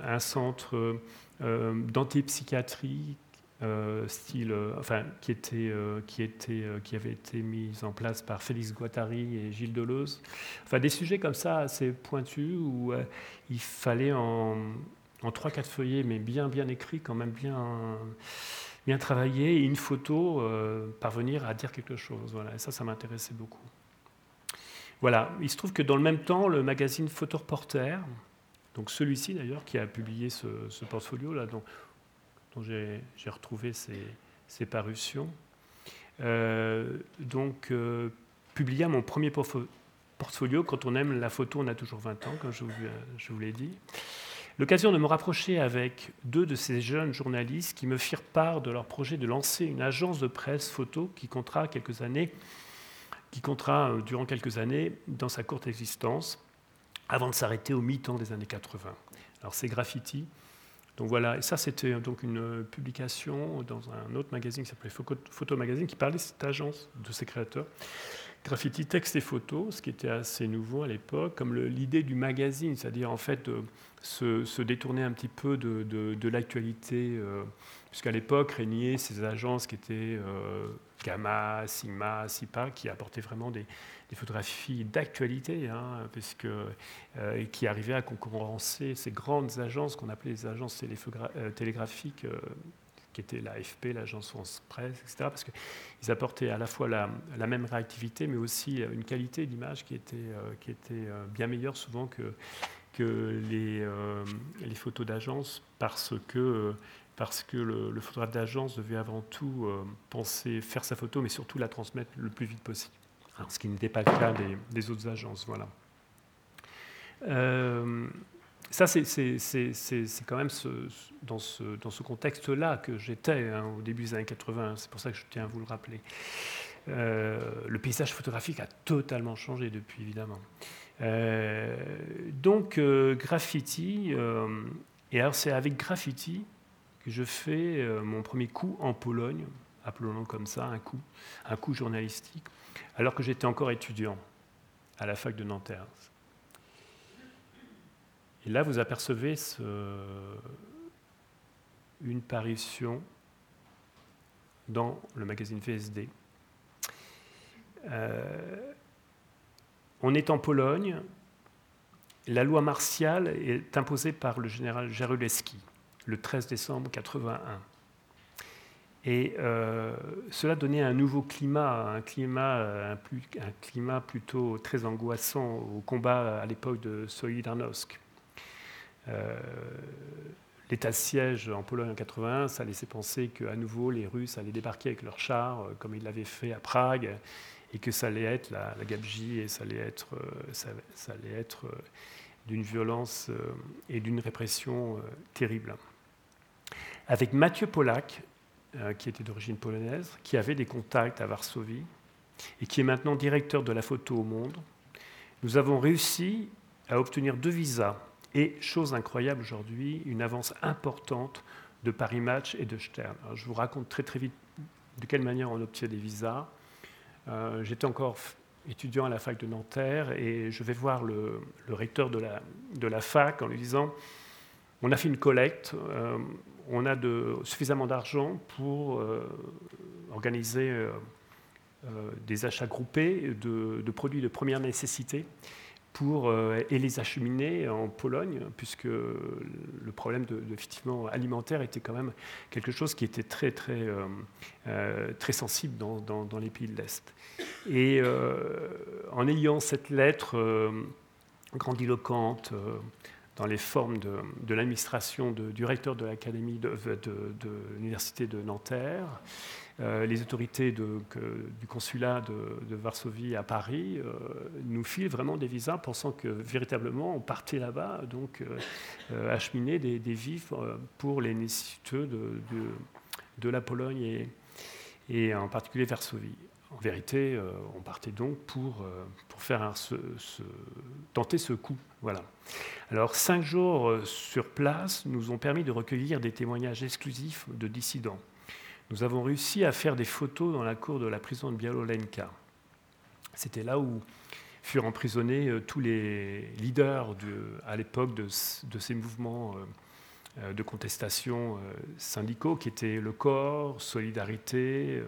un centre d'antipsychiatrie euh, style, euh, enfin, qui, était, euh, qui, était, qui avait été mise en place par Félix Guattari et Gilles Deleuze. Enfin, des sujets comme ça assez pointus où il fallait en, en 3-4 feuillets, mais bien, bien écrit, quand même bien, bien travaillé, et une photo, parvenir à dire quelque chose. Voilà, et ça, ça m'intéressait beaucoup. Voilà, il se trouve que dans le même temps, le magazine Photo Reporter, donc celui-ci d'ailleurs, qui a publié ce, portfolio, là, j'ai retrouvé ses, parutions, euh, donc euh, publia mon premier portfolio. Quand on aime la photo, on a toujours 20 ans, comme je vous, je vous l'ai dit. L'occasion de me rapprocher avec deux de ces jeunes journalistes qui me firent part de leur projet de lancer une agence de presse photo qui comptera quelques années qui comptera euh, durant quelques années dans sa courte existence, avant de s'arrêter au mi-temps des années 80. Alors c'est Graffiti. Donc voilà, et ça c'était donc une publication dans un autre magazine qui s'appelait Photo Magazine qui parlait de cette agence de ses créateurs. Graffiti, texte et photo, ce qui était assez nouveau à l'époque, comme l'idée du magazine, c'est-à-dire en fait se, détourner un petit peu de, l'actualité, euh, puisqu'à l'époque régnaient ces agences qui étaient euh, Gamma, Sigma, SIPA, qui apportaient vraiment des, photographies d'actualité, hein, euh, qui arrivaient à concurrencer ces grandes agences qu'on appelait les agences euh, télégraphiques, euh, qui étaient l'AFP, l'agence France Presse, etc., parce qu'ils apportaient à la fois la, même réactivité, mais aussi une qualité d'image qui était, qui était bien meilleure souvent que, les, photos d'agence, parce que le, photographe d'agence devait avant tout penser faire sa photo, mais surtout la transmettre le plus vite possible. Ce qui n'était pas le cas des, autres agences. Voilà. Euh, ça, c'est quand même dans ce, contexte-là que j'étais hein, au début des années 80. C'est pour ça que je tiens à vous le rappeler. Euh, le paysage photographique a totalement changé depuis, évidemment. donc, graffiti, et alors c'est avec graffiti je fais euh, mon premier coup en Pologne, appelons-le comme ça, un coup, un coup journalistique, alors que j'étais encore étudiant à la fac de Nanterre. Et là, vous apercevez une parution dans le magazine VSD. Euh, on est en Pologne. La loi martiale est imposée par le général Jaruleski le 13 décembre 81. Et euh, cela donnait un nouveau climat, un climat, euh, un, climat plutôt très angoissant au combat à l'époque de Solidarnosc. Euh, l'état de siège en Pologne en 81, ça laissait penser qu'à nouveau les Russes allaient débarquer avec leurs chars, comme ils l'avaient fait à Prague, et que ça allait être la, la gabegie et ça allait être, ça, ça allait être d'une violence et d'une répression terrible avec Mathieu Polak, euh, qui était d'origine polonaise, qui avait des contacts à Varsovie et qui est maintenant directeur de la photo au monde. Nous avons réussi à obtenir deux visas et, chose incroyable aujourd'hui, une avance importante de Paris Match et de Stern. je vous raconte très très vite de quelle manière on obtient des visas. Euh, j'étais encore étudiant à la fac de Nanterre et je vais voir le, recteur de la, de la, fac en lui disant on a fait une collecte, euh, on a de, suffisamment d'argent pour euh, organiser euh, euh, des achats groupés de, produits de première nécessité pour, et les acheminer en Pologne, puisque le problème de, effectivement alimentaire était quand même quelque chose qui était très sensible dans, dans, les pays de l'Est. Et en ayant cette lettre grandiloquente, dans les formes de, l'administration du recteur de l'académie de, l'université de Nanterre, euh, les autorités du consulat de, Varsovie à Paris euh, nous filent vraiment des visas, pensant que véritablement on partait là-bas, donc euh, acheminer des, des, vifs pour les nécessiteux de, la Pologne et, en particulier Varsovie en vérité, on partait donc pour, pour faire tenter ce coup. Voilà. Alors, cinq jours euh, sur place nous ont permis de recueillir des témoignages exclusifs de dissidents. Nous avons réussi à faire des photos dans la cour de la prison de Bialolenka. C'était là où furent emprisonnés tous les leaders à l'époque de, ces mouvements de contestation syndicaux qui étaient le corps, Solidarité,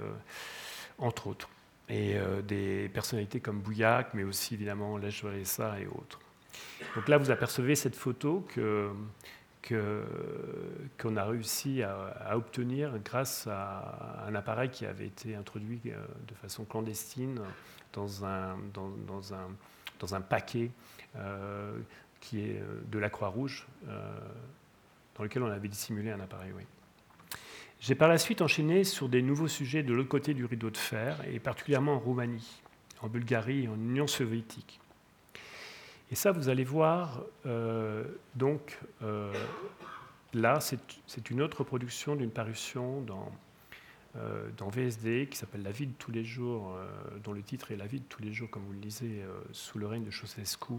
entre autres et euh, des personnalités comme Bouillac, mais aussi évidemment Lech et autres. Donc là, vous apercevez cette photo que, qu'on a réussi à, obtenir grâce à un appareil qui avait été introduit euh, de façon clandestine dans un, dans, un, dans un paquet euh, qui est de la Croix-Rouge, dans lequel on avait dissimulé un appareil. Oui. J'ai par la suite enchaîné sur des nouveaux sujets de l'autre côté du rideau de fer, et particulièrement en Roumanie, en Bulgarie et en Union soviétique. Et ça, vous allez voir, euh, donc, euh, là, c'est une autre production d'une parution dans, euh, dans VSD qui s'appelle La vie de tous les jours, dont le titre est La vie de tous les jours, comme vous le lisez, sous le règne de Ceausescu,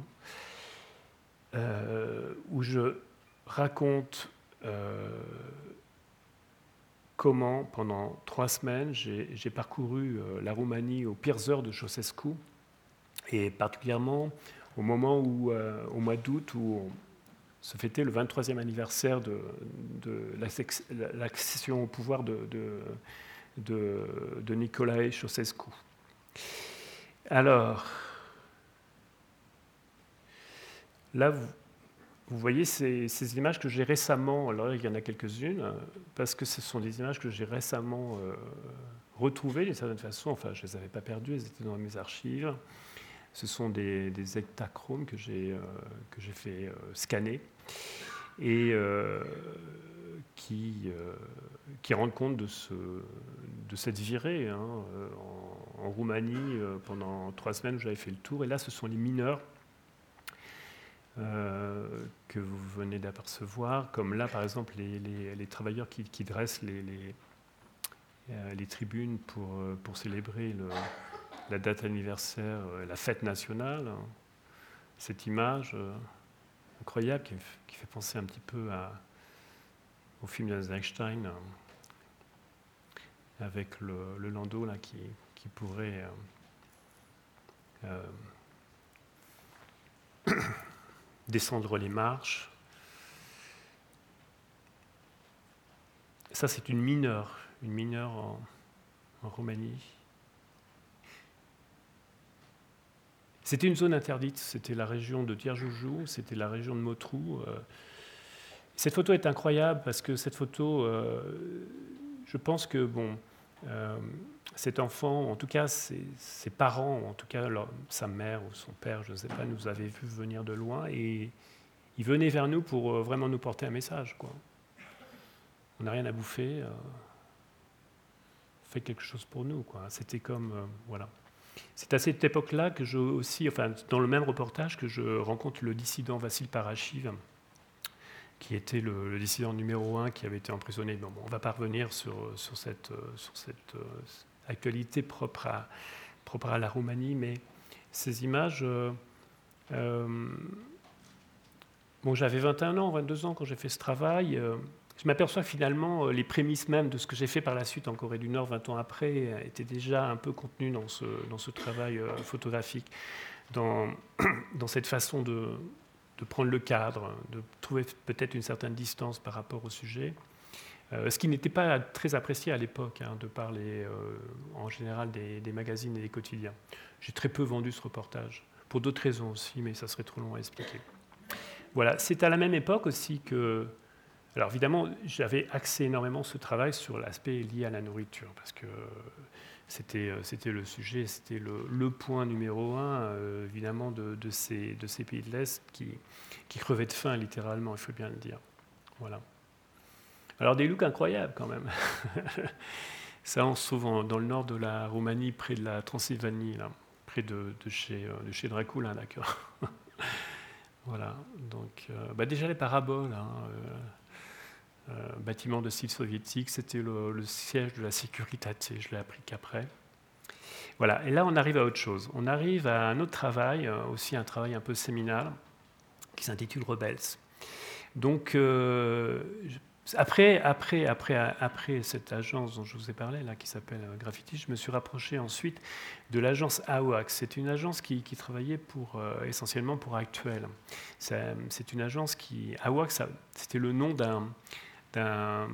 où je raconte comment, pendant trois semaines, j'ai parcouru la Roumanie aux pires heures de Ceausescu, et particulièrement au moment où, euh, au mois d'août, où se fêtait le 23e anniversaire de, l'accession au pouvoir de, de, de Nicolae Ceausescu. Alors, là, vous, voyez ces, images que j'ai récemment, alors il y en a quelques-unes, parce que ce sont des images que j'ai récemment euh, retrouvées d'une certaine façon, enfin je ne les avais pas perdues, elles étaient dans mes archives. Ce sont des, hectachromes que j'ai euh, j'ai fait euh, scanner et euh, qui, qui rendent compte de, ce, de cette virée hein, en, Roumanie pendant trois semaines où j'avais fait le tour. Et là, ce sont les mineurs que vous venez d'apercevoir, comme là, par exemple, les, les, les travailleurs qui, qui dressent les, les, tribunes pour, pour célébrer le, la date anniversaire, euh, la fête nationale, hein. cette image euh, incroyable qui, fait penser un petit peu au film d'Einstein, euh, avec le, le, landau là, qui, pourrait descendre les marches. Ça, c'est une mineure, une mineure en Roumanie. C'était une zone interdite, c'était la région de Tierjoujou, c'était la région de Motrou. Euh. Cette photo est incroyable parce que cette photo, euh, je pense que bon, euh, cet enfant, en tout cas ses, parents, en tout cas sa mère ou son père, je ne sais pas, nous avaient vu venir de loin et ils venaient vers nous pour vraiment nous porter un message. Quoi. On n'a rien à bouffer, faites quelque chose pour nous. C'était comme, voilà. C'est à cette époque-là que je aussi, enfin, dans le même reportage, que je rencontre le dissident Vassil Parachiv, qui était le, dissident numéro un qui avait été emprisonné. Bon, on va pas revenir sur, sur cette, sur cette euh, actualité propre à, propre à la Roumanie, mais ces images. Euh, euh, bon, j'avais 21 ans, 22 ans quand j'ai fait ce travail je m'aperçois finalement euh, les prémices même de ce que j'ai fait par la suite en Corée du Nord 20 ans après étaient déjà un peu contenues dans ce, dans ce travail euh, photographique, dans, dans cette façon de, de, prendre le cadre, de trouver peut-être une certaine distance par rapport au sujet. Euh, ce qui n'était pas très apprécié à l'époque, hein, de parler en général des, magazines et des quotidiens. J'ai très peu vendu ce reportage, pour d'autres raisons aussi, mais ça serait trop long à expliquer. Voilà, c'est à la même époque aussi que alors évidemment, j'avais axé énormément ce travail sur l'aspect lié à la nourriture, parce que c'était, c'était le sujet, c'était le, point numéro un, euh, évidemment, de, ces, de ces pays de l'Est qui, qui crevaient de faim, littéralement, il faut bien le dire. Voilà. Alors des looks incroyables quand même. Ça, on se trouve dans le nord de la Roumanie, près de la Transylvanie, là, près de, de, chez, euh, de chez Dracula, d'accord. voilà, donc euh, bah déjà les paraboles. Hein, euh, bâtiment de style soviétique, c'était le, siège de la sécurité, je l'ai appris qu'après. Voilà, et là on arrive à autre chose. On arrive à un autre travail, euh, aussi un travail un peu séminal, qui s'intitule Rebels. Donc, euh, après, après, après, après cette agence dont je vous ai parlé, là, qui s'appelle Graffiti, je me suis rapproché ensuite de l'agence AWACS. C'est une agence qui, travaillait pour, essentiellement pour Actuel. C'est une agence qui. AWACS, c'était le nom d'un d'un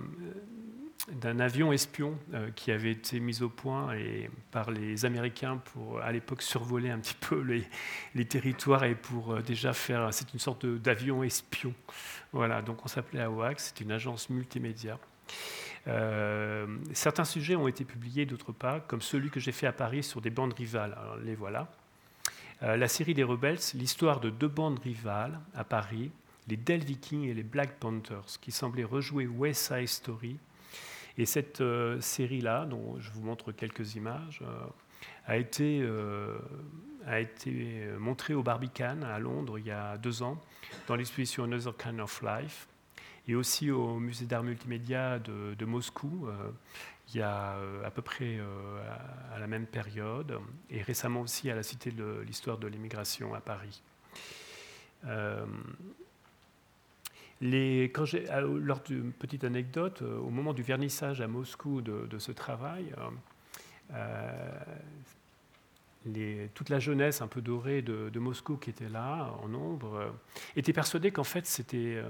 avion espion euh, qui avait été mis au point et, par les Américains pour, à l'époque, survoler un petit peu les, territoires et pour euh, déjà faire. C'est une sorte d'avion espion. Voilà, donc on s'appelait AOAX, c'est une agence multimédia. Euh, certains sujets ont été publiés, d'autres pas, comme celui que j'ai fait à Paris sur des bandes rivales. Alors, les voilà. la série des Rebels, l'histoire de deux bandes rivales à Paris, les Del Vikings et les Black Panthers, qui semblaient rejouer West Side Story. Et cette euh, série-là, dont je vous montre quelques images, euh, a, été, euh, été montrée au Barbican à Londres il y a deux ans, dans l'exposition Another Kind of Life, et aussi au musée d'art multimédia de, Moscou, il y a à peu près à, la même période, et récemment aussi à la Cité de l'histoire de l'immigration à Paris euh, lors d'une petite anecdote, euh, au moment du vernissage à Moscou de, ce travail, euh, toute la jeunesse un peu dorée de, Moscou qui était là, en nombre, était persuadée qu'en fait c'était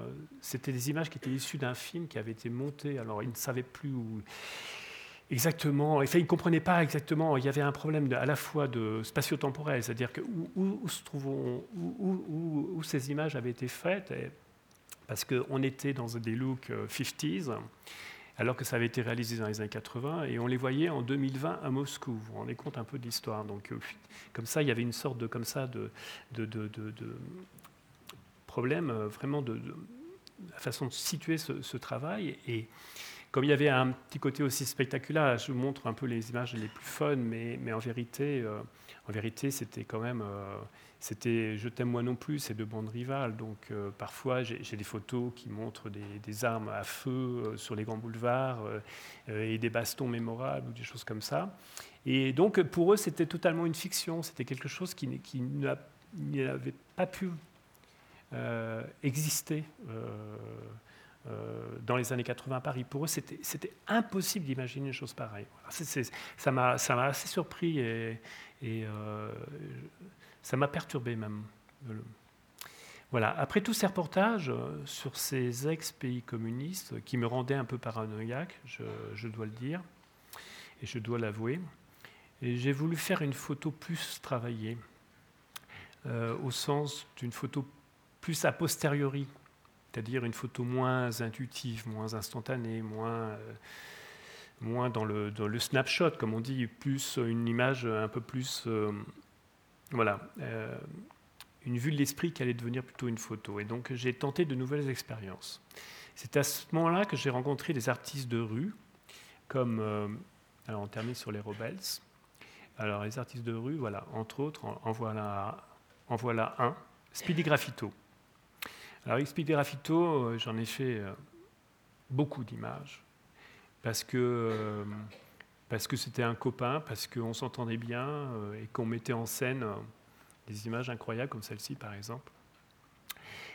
des images qui étaient issues d'un film qui avait été monté. Alors ils ne savaient plus exactement, enfin, ils ne comprenaient pas exactement, il y avait un problème à la fois de spatio-temporel, c'est-à-dire où, ces images avaient été faites parce qu'on était dans des looks 50s, euh, alors que ça avait été réalisé dans les années 80, et on les voyait en 2020 à Moscou. Vous vous rendez compte un peu de l'histoire. Donc, euh, comme ça, il y avait une sorte de, comme ça, de, de, de, de problème euh, vraiment de, la façon de situer ce, travail. Et comme il y avait un petit côté aussi spectaculaire, je vous montre un peu les images les plus fun, mais, mais en vérité, en vérité, c'était quand même c'était Je t'aime moi non plus, c'est deux bandes rivales. Donc euh, parfois, j'ai des photos qui montrent des, armes à feu euh, sur les grands boulevards euh, et des bastons mémorables ou des choses comme ça. Et donc pour eux, c'était totalement une fiction. C'était quelque chose qui, n'avait pas pu exister. dans les années 80 à Paris. Pour eux, c'était impossible d'imaginer une chose pareille. ça m'a assez surpris et ça m'a perturbé même. Voilà. Après tous ces reportages euh, sur ces ex-pays communistes qui me rendaient un peu paranoïaque, je, dois le dire, et je dois l'avouer, j'ai voulu faire une photo plus travaillée, euh, au sens d'une photo plus a posteriori, c'est-à-dire une photo moins intuitive, moins instantanée, moins, euh, dans, le, snapshot, comme on dit, plus une image un peu plus voilà, euh, une vue de l'esprit qui allait devenir plutôt une photo. Et donc j'ai tenté de nouvelles expériences. C'est à ce moment-là que j'ai rencontré des artistes de rue, comme, euh, alors on termine sur les Rebels. Alors les artistes de rue, voilà, entre autres, en, voilà, en voilà un, Speedy Graffito. Alors avec Speedy Graffito, euh, j'en ai fait beaucoup d'images, parce que parce que c'était un copain, parce qu'on s'entendait bien euh, et qu'on mettait en scène euh, des images incroyables comme celle-ci par exemple.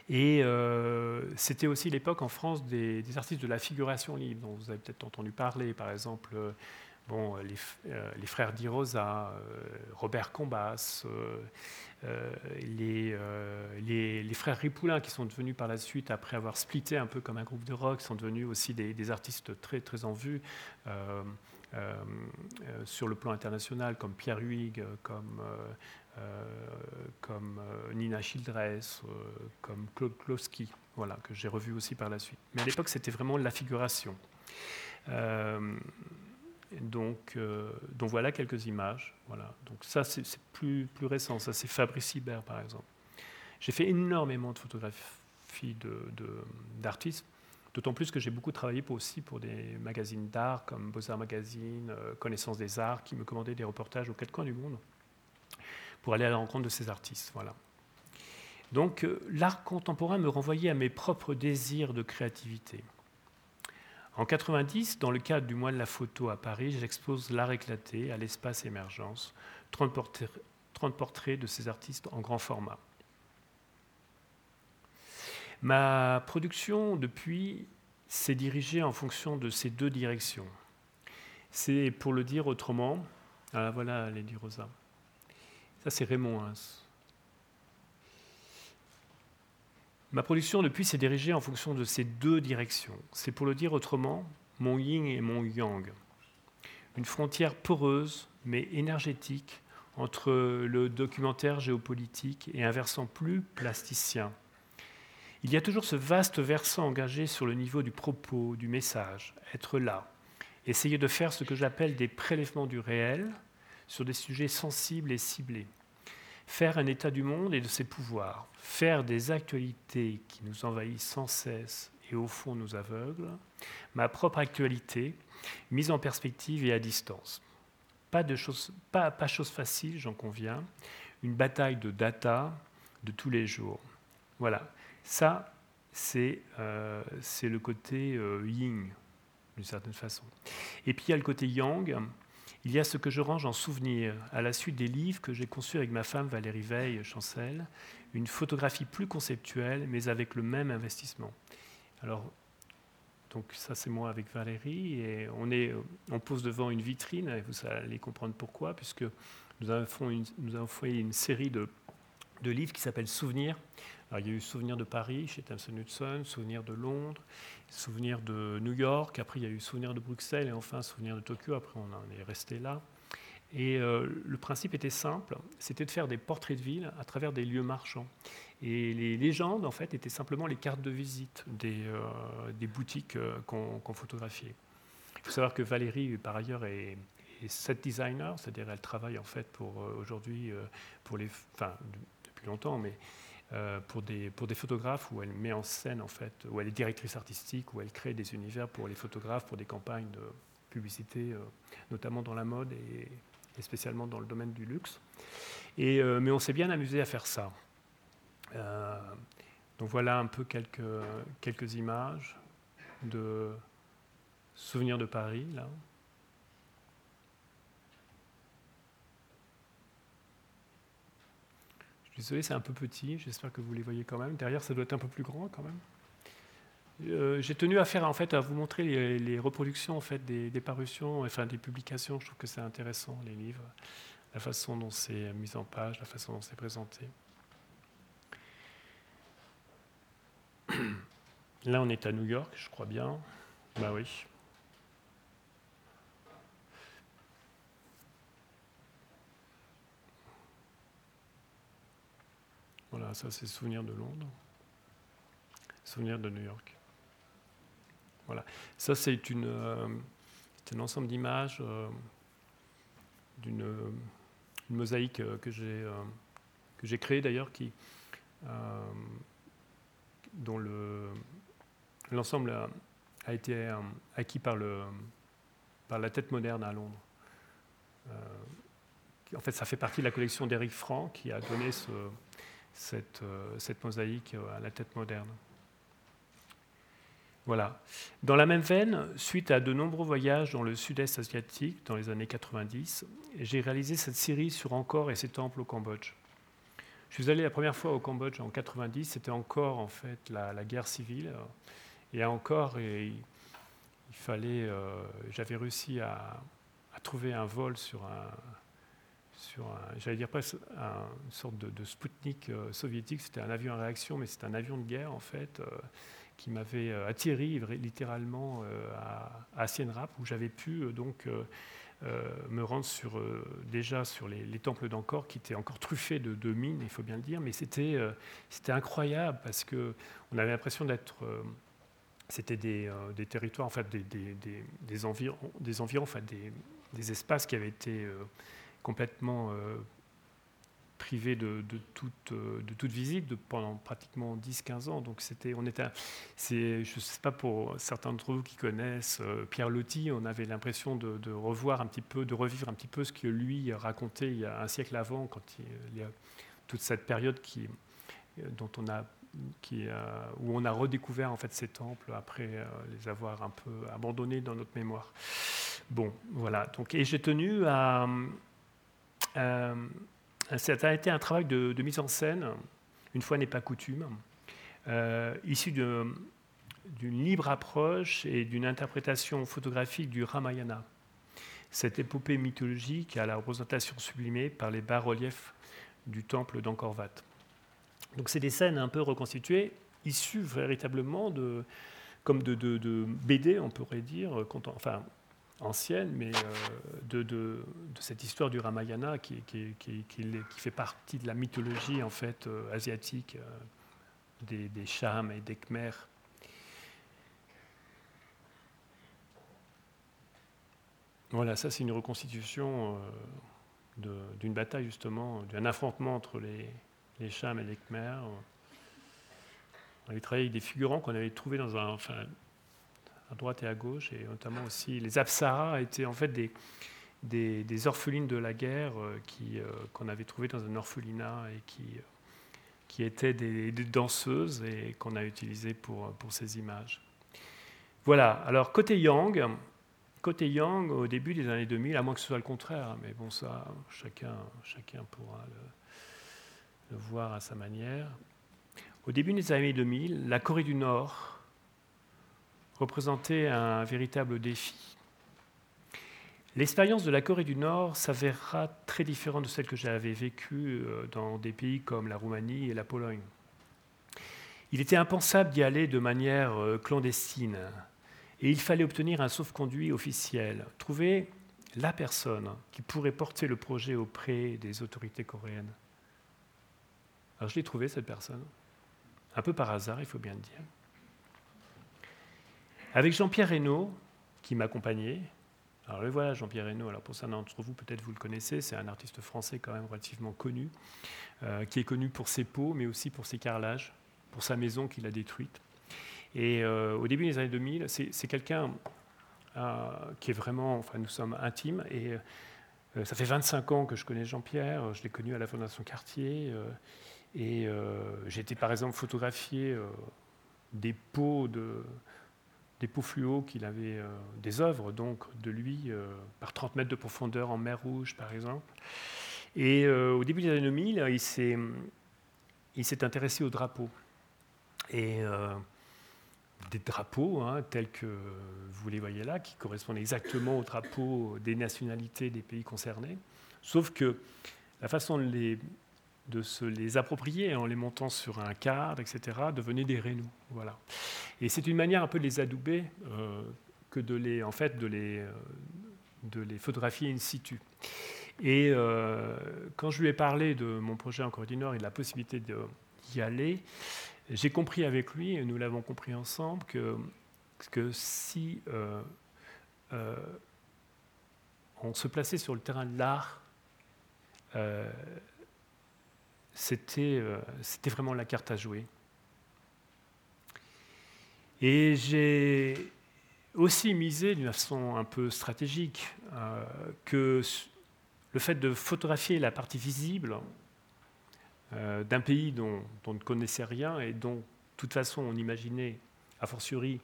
Et euh, c'était aussi l'époque en France des, artistes de la figuration libre, dont vous avez peut-être entendu parler, par exemple bon, les, frères Di Rosa, Robert Combas, les, les, frères Ripoulin, qui sont devenus par la suite, après avoir splitté un peu comme un groupe de rock, sont devenus aussi des, des artistes très, très en vue. Euh, euh, sur le plan international, comme Pierre Huyghe, comme, euh, comme Nina Childress, comme Claude Klosky, voilà, que j'ai revu aussi par la suite. Mais à l'époque, c'était vraiment la figuration. donc, donc, voilà quelques images. Voilà. Donc ça, c'est plus, plus récent. Ça, c'est Fabrice Hibert, par exemple. J'ai fait énormément de photographies d'artistes. D'autant plus que j'ai beaucoup travaillé aussi pour des magazines d'art comme Beaux-Arts Magazine, euh, Connaissance des Arts, qui me commandaient des reportages aux quatre coins du monde pour aller à la rencontre de ces artistes. Voilà. Donc euh, l'art contemporain me renvoyait à mes propres désirs de créativité. En 90, dans le cadre du mois de la photo à Paris, j'expose L'art éclaté à l'espace émergence, 30 portraits, 30 portraits de ces artistes en grand format. Ma production, depuis, s'est dirigée en fonction de ces deux directions. C'est, pour le dire autrement, ah, voilà Lady Rosa. Ça, c'est Raymond Ma production, depuis, s'est dirigée en fonction de ces deux directions. C'est, pour le dire autrement, mon yin et mon yang. Une frontière poreuse mais énergétique entre le documentaire géopolitique et un versant plus plasticien. Il y a toujours ce vaste versant engagé sur le niveau du propos, du message, être là, essayer de faire ce que j'appelle des prélèvements du réel sur des sujets sensibles et ciblés, faire un état du monde et de ses pouvoirs, faire des actualités qui nous envahissent sans cesse et au fond nous aveuglent, ma propre actualité mise en perspective et à distance. Pas, de chose, pas, pas chose facile, j'en conviens. Une bataille de data de tous les jours. Voilà. Ça, c'est euh, le côté euh, yin, d'une certaine façon. Et puis il y a le côté yang. Il y a ce que je range en souvenir à la suite des livres que j'ai conçus avec ma femme Valérie Veil Chancel, une photographie plus conceptuelle, mais avec le même investissement. Alors, donc ça c'est moi avec Valérie et on, pose devant une vitrine et vous allez comprendre pourquoi puisque nous avons, fait une série de, de livres qui s'appellent Souvenirs. Il y a eu Souvenirs de Paris chez Thomson Hudson, Souvenirs de Londres, Souvenirs de New York, après il y a eu Souvenirs de Bruxelles et enfin Souvenirs de Tokyo, après on en est resté là. Et euh, le principe était simple, c'était de faire des portraits de ville à travers des lieux marchands. Et les légendes, en fait, étaient simplement les cartes de visite des, euh, boutiques euh, qu'on photographiait. Il faut savoir que Valérie, par ailleurs, est, set designer, c'est-à-dire elle travaille en fait pour aujourd'hui, pour les, depuis longtemps, mais pour des, pour des photographes où elle met en scène en fait, où elle est directrice artistique, où elle crée des univers pour les photographes, pour des campagnes de publicité, notamment dans la mode et, spécialement dans le domaine du luxe. Et, euh, mais on s'est bien amusé à faire ça. Euh, donc voilà un peu quelques, quelques images de souvenirs de Paris, là. Désolé, c'est un peu petit, j'espère que vous les voyez quand même. Derrière, ça doit être un peu plus grand quand même. Euh, j'ai tenu à faire en fait à vous montrer les, reproductions en fait des, parutions, enfin des publications. Je trouve que c'est intéressant les livres, la façon dont c'est mis en page, la façon dont c'est présenté. Là, on est à New York, je crois bien. Bah oui. Voilà, ça c'est souvenir de Londres, souvenir de New York. Voilà. Ça, c'est euh, un ensemble d'images euh, d'une mosaïque euh, que j'ai créée d'ailleurs, qui dont le l'ensemble a, été acquis par le par la tête moderne à Londres. en fait, ça fait partie de la collection d'Éric Franck qui a donné ce, cette, cette mosaïque à la tête moderne. Voilà. Dans la même veine, suite à de nombreux voyages dans le sud-est asiatique dans les années 90, j'ai réalisé cette série sur Angkor et ses temples au Cambodge. Je suis allé la première fois au Cambodge en 90, c'était encore en fait la, guerre civile. Et encore, il, fallait, euh, j'avais réussi à, trouver un vol sur un, sur j'allais dire presque une sorte de, de Spoutnik euh, soviétique. C'était un avion à réaction, mais c'était un avion de guerre en fait. Euh, qui m'avait euh, atterri littéralement à, à où j'avais pu donc me rendre sur, déjà sur les, temples d'Angkor, qui étaient encore truffés de, mines, il faut bien le dire, mais c'était c'était incroyable parce que on avait l'impression d'être c'était des, territoires, en fait, des, environs, des, environs enfin, des, espaces qui avaient été complètement privé de, toute, euh, de toute visite pendant pratiquement 10-15 ans. Donc c'était, on était, c'est, je ne sais pas pour certains d'entre vous qui connaissent euh, Pierre Loti, on avait l'impression de, revoir un petit peu, de revivre un petit peu ce que lui racontait il y a un siècle avant, quand il, y a toute cette période qui, dont on a qui, où on a redécouvert en fait ces temples après euh, les avoir un peu abandonnés dans notre mémoire. Bon, voilà. Donc, et j'ai tenu à, ça a été un travail de, mise en scène, une fois n'est pas coutume, euh, issu d'une libre approche et d'une interprétation photographique du Ramayana, cette épopée mythologique à la représentation sublimée par les bas-reliefs du temple d'Angkor. Donc c'est des scènes un peu reconstituées, issues véritablement de, comme de, de, BD, on pourrait dire, enfin ancienne, mais de, de, cette histoire du Ramayana qui, fait partie de la mythologie en fait asiatique des, des Chams et des Khmers. Voilà, ça c'est une reconstitution d'une bataille justement, d'un affrontement entre les, Chams et les Khmers. On avait travaillé avec des figurants qu'on avait trouvés dans un, à droite et à gauche, et notamment aussi les Apsaras étaient en fait des, des, orphelines de la guerre euh, qui, euh, qu'on avait trouvées dans un orphelinat et qui, euh, qui étaient des, danseuses et qu'on a utilisées pour, pour ces images. Voilà, alors côté Yang, côté Yang, au début des années 2000, à moins que ce soit le contraire, mais bon, ça, chacun, chacun pourra le voir à sa manière. Au début des années 2000, la Corée du Nord représentait un véritable défi. L'expérience de la Corée du Nord s'avérera très différente de celle que j'avais vécue euh, dans des pays comme la Roumanie et la Pologne. Il était impensable d'y aller de manière euh, clandestine et il fallait obtenir un sauf-conduit officiel, trouver la personne qui pourrait porter le projet auprès des autorités coréennes. Alors je l'ai trouvé, cette personne, un peu par hasard, il faut bien le dire. Avec Jean-Pierre Reynaud, qui m'accompagnait. Alors le voilà, Jean-Pierre Reynaud. Alors pour certains d'entre vous, peut-être vous le connaissez, c'est un artiste français quand même relativement connu, euh, qui est connu pour ses peaux, mais aussi pour ses carrelages, pour sa maison qu'il a détruite. Et euh, au début des années 2000, c'est quelqu'un euh, qui est vraiment, enfin nous sommes intimes, et ça fait 25 ans que je connais Jean-Pierre, je l'ai connu à la Fondation Cartier, et j'ai été par exemple photographier des pots de des pots fluo qu'il avait, euh, des œuvres donc de lui euh, par 30 mètres de profondeur en mer Rouge par exemple. Et euh, au début des années 2000, il s'est, intéressé aux drapeaux. Et des drapeaux hein, tels que vous les voyez là, qui correspondent exactement aux drapeaux des nationalités des pays concernés. Sauf que la façon de les de se les approprier en les montant sur un cadre, etc., devenaient des rénous. Voilà. Et c'est une manière un peu de les adouber euh, que de les, en fait, de les, euh, de les photographier in situ. Et euh, quand je lui ai parlé de mon projet en Corée du Nord et de la possibilité d'y aller, j'ai compris avec lui, et nous l'avons compris ensemble, que, que si on se plaçait sur le terrain de l'art, c'était vraiment la carte à jouer. Et j'ai aussi misé d'une façon un peu stratégique euh, que le fait de photographier la partie visible euh, d'un pays dont, on ne connaissait rien et dont, de toute façon, on imaginait, a fortiori,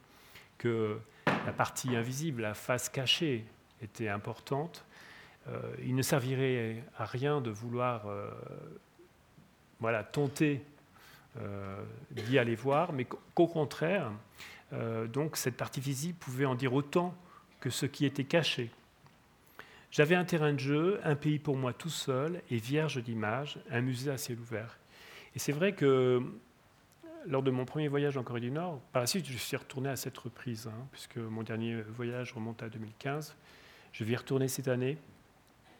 que la partie invisible, la face cachée, était importante, il ne servirait à rien de vouloir voilà, tenter euh, d'y aller voir, mais qu'au contraire, euh, donc cette partie visible pouvait en dire autant que ce qui était caché. J'avais un terrain de jeu, un pays pour moi tout seul et vierge d'images, un musée à ciel ouvert. Et c'est vrai que lors de mon premier voyage en Corée du Nord, par la suite je suis retourné à cette reprise, hein, puisque mon dernier voyage remonte à 2015. Je vais y retourner cette année.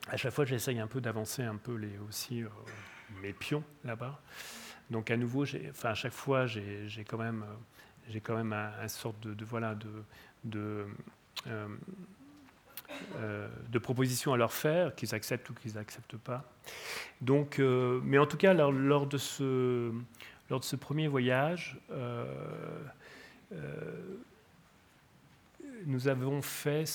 À chaque fois, j'essaye un peu d'avancer un peu les, aussi euh, mes pions là-bas. Donc à nouveau, enfin, à chaque fois, j'ai quand même, j'ai quand même un, sorte de, voilà, de, de, euh, euh, de propositions à leur faire, qu'ils acceptent ou qu'ils n'acceptent pas. Donc, euh, mais en tout cas, lors, de ce, lors de ce premier voyage, nous avons fait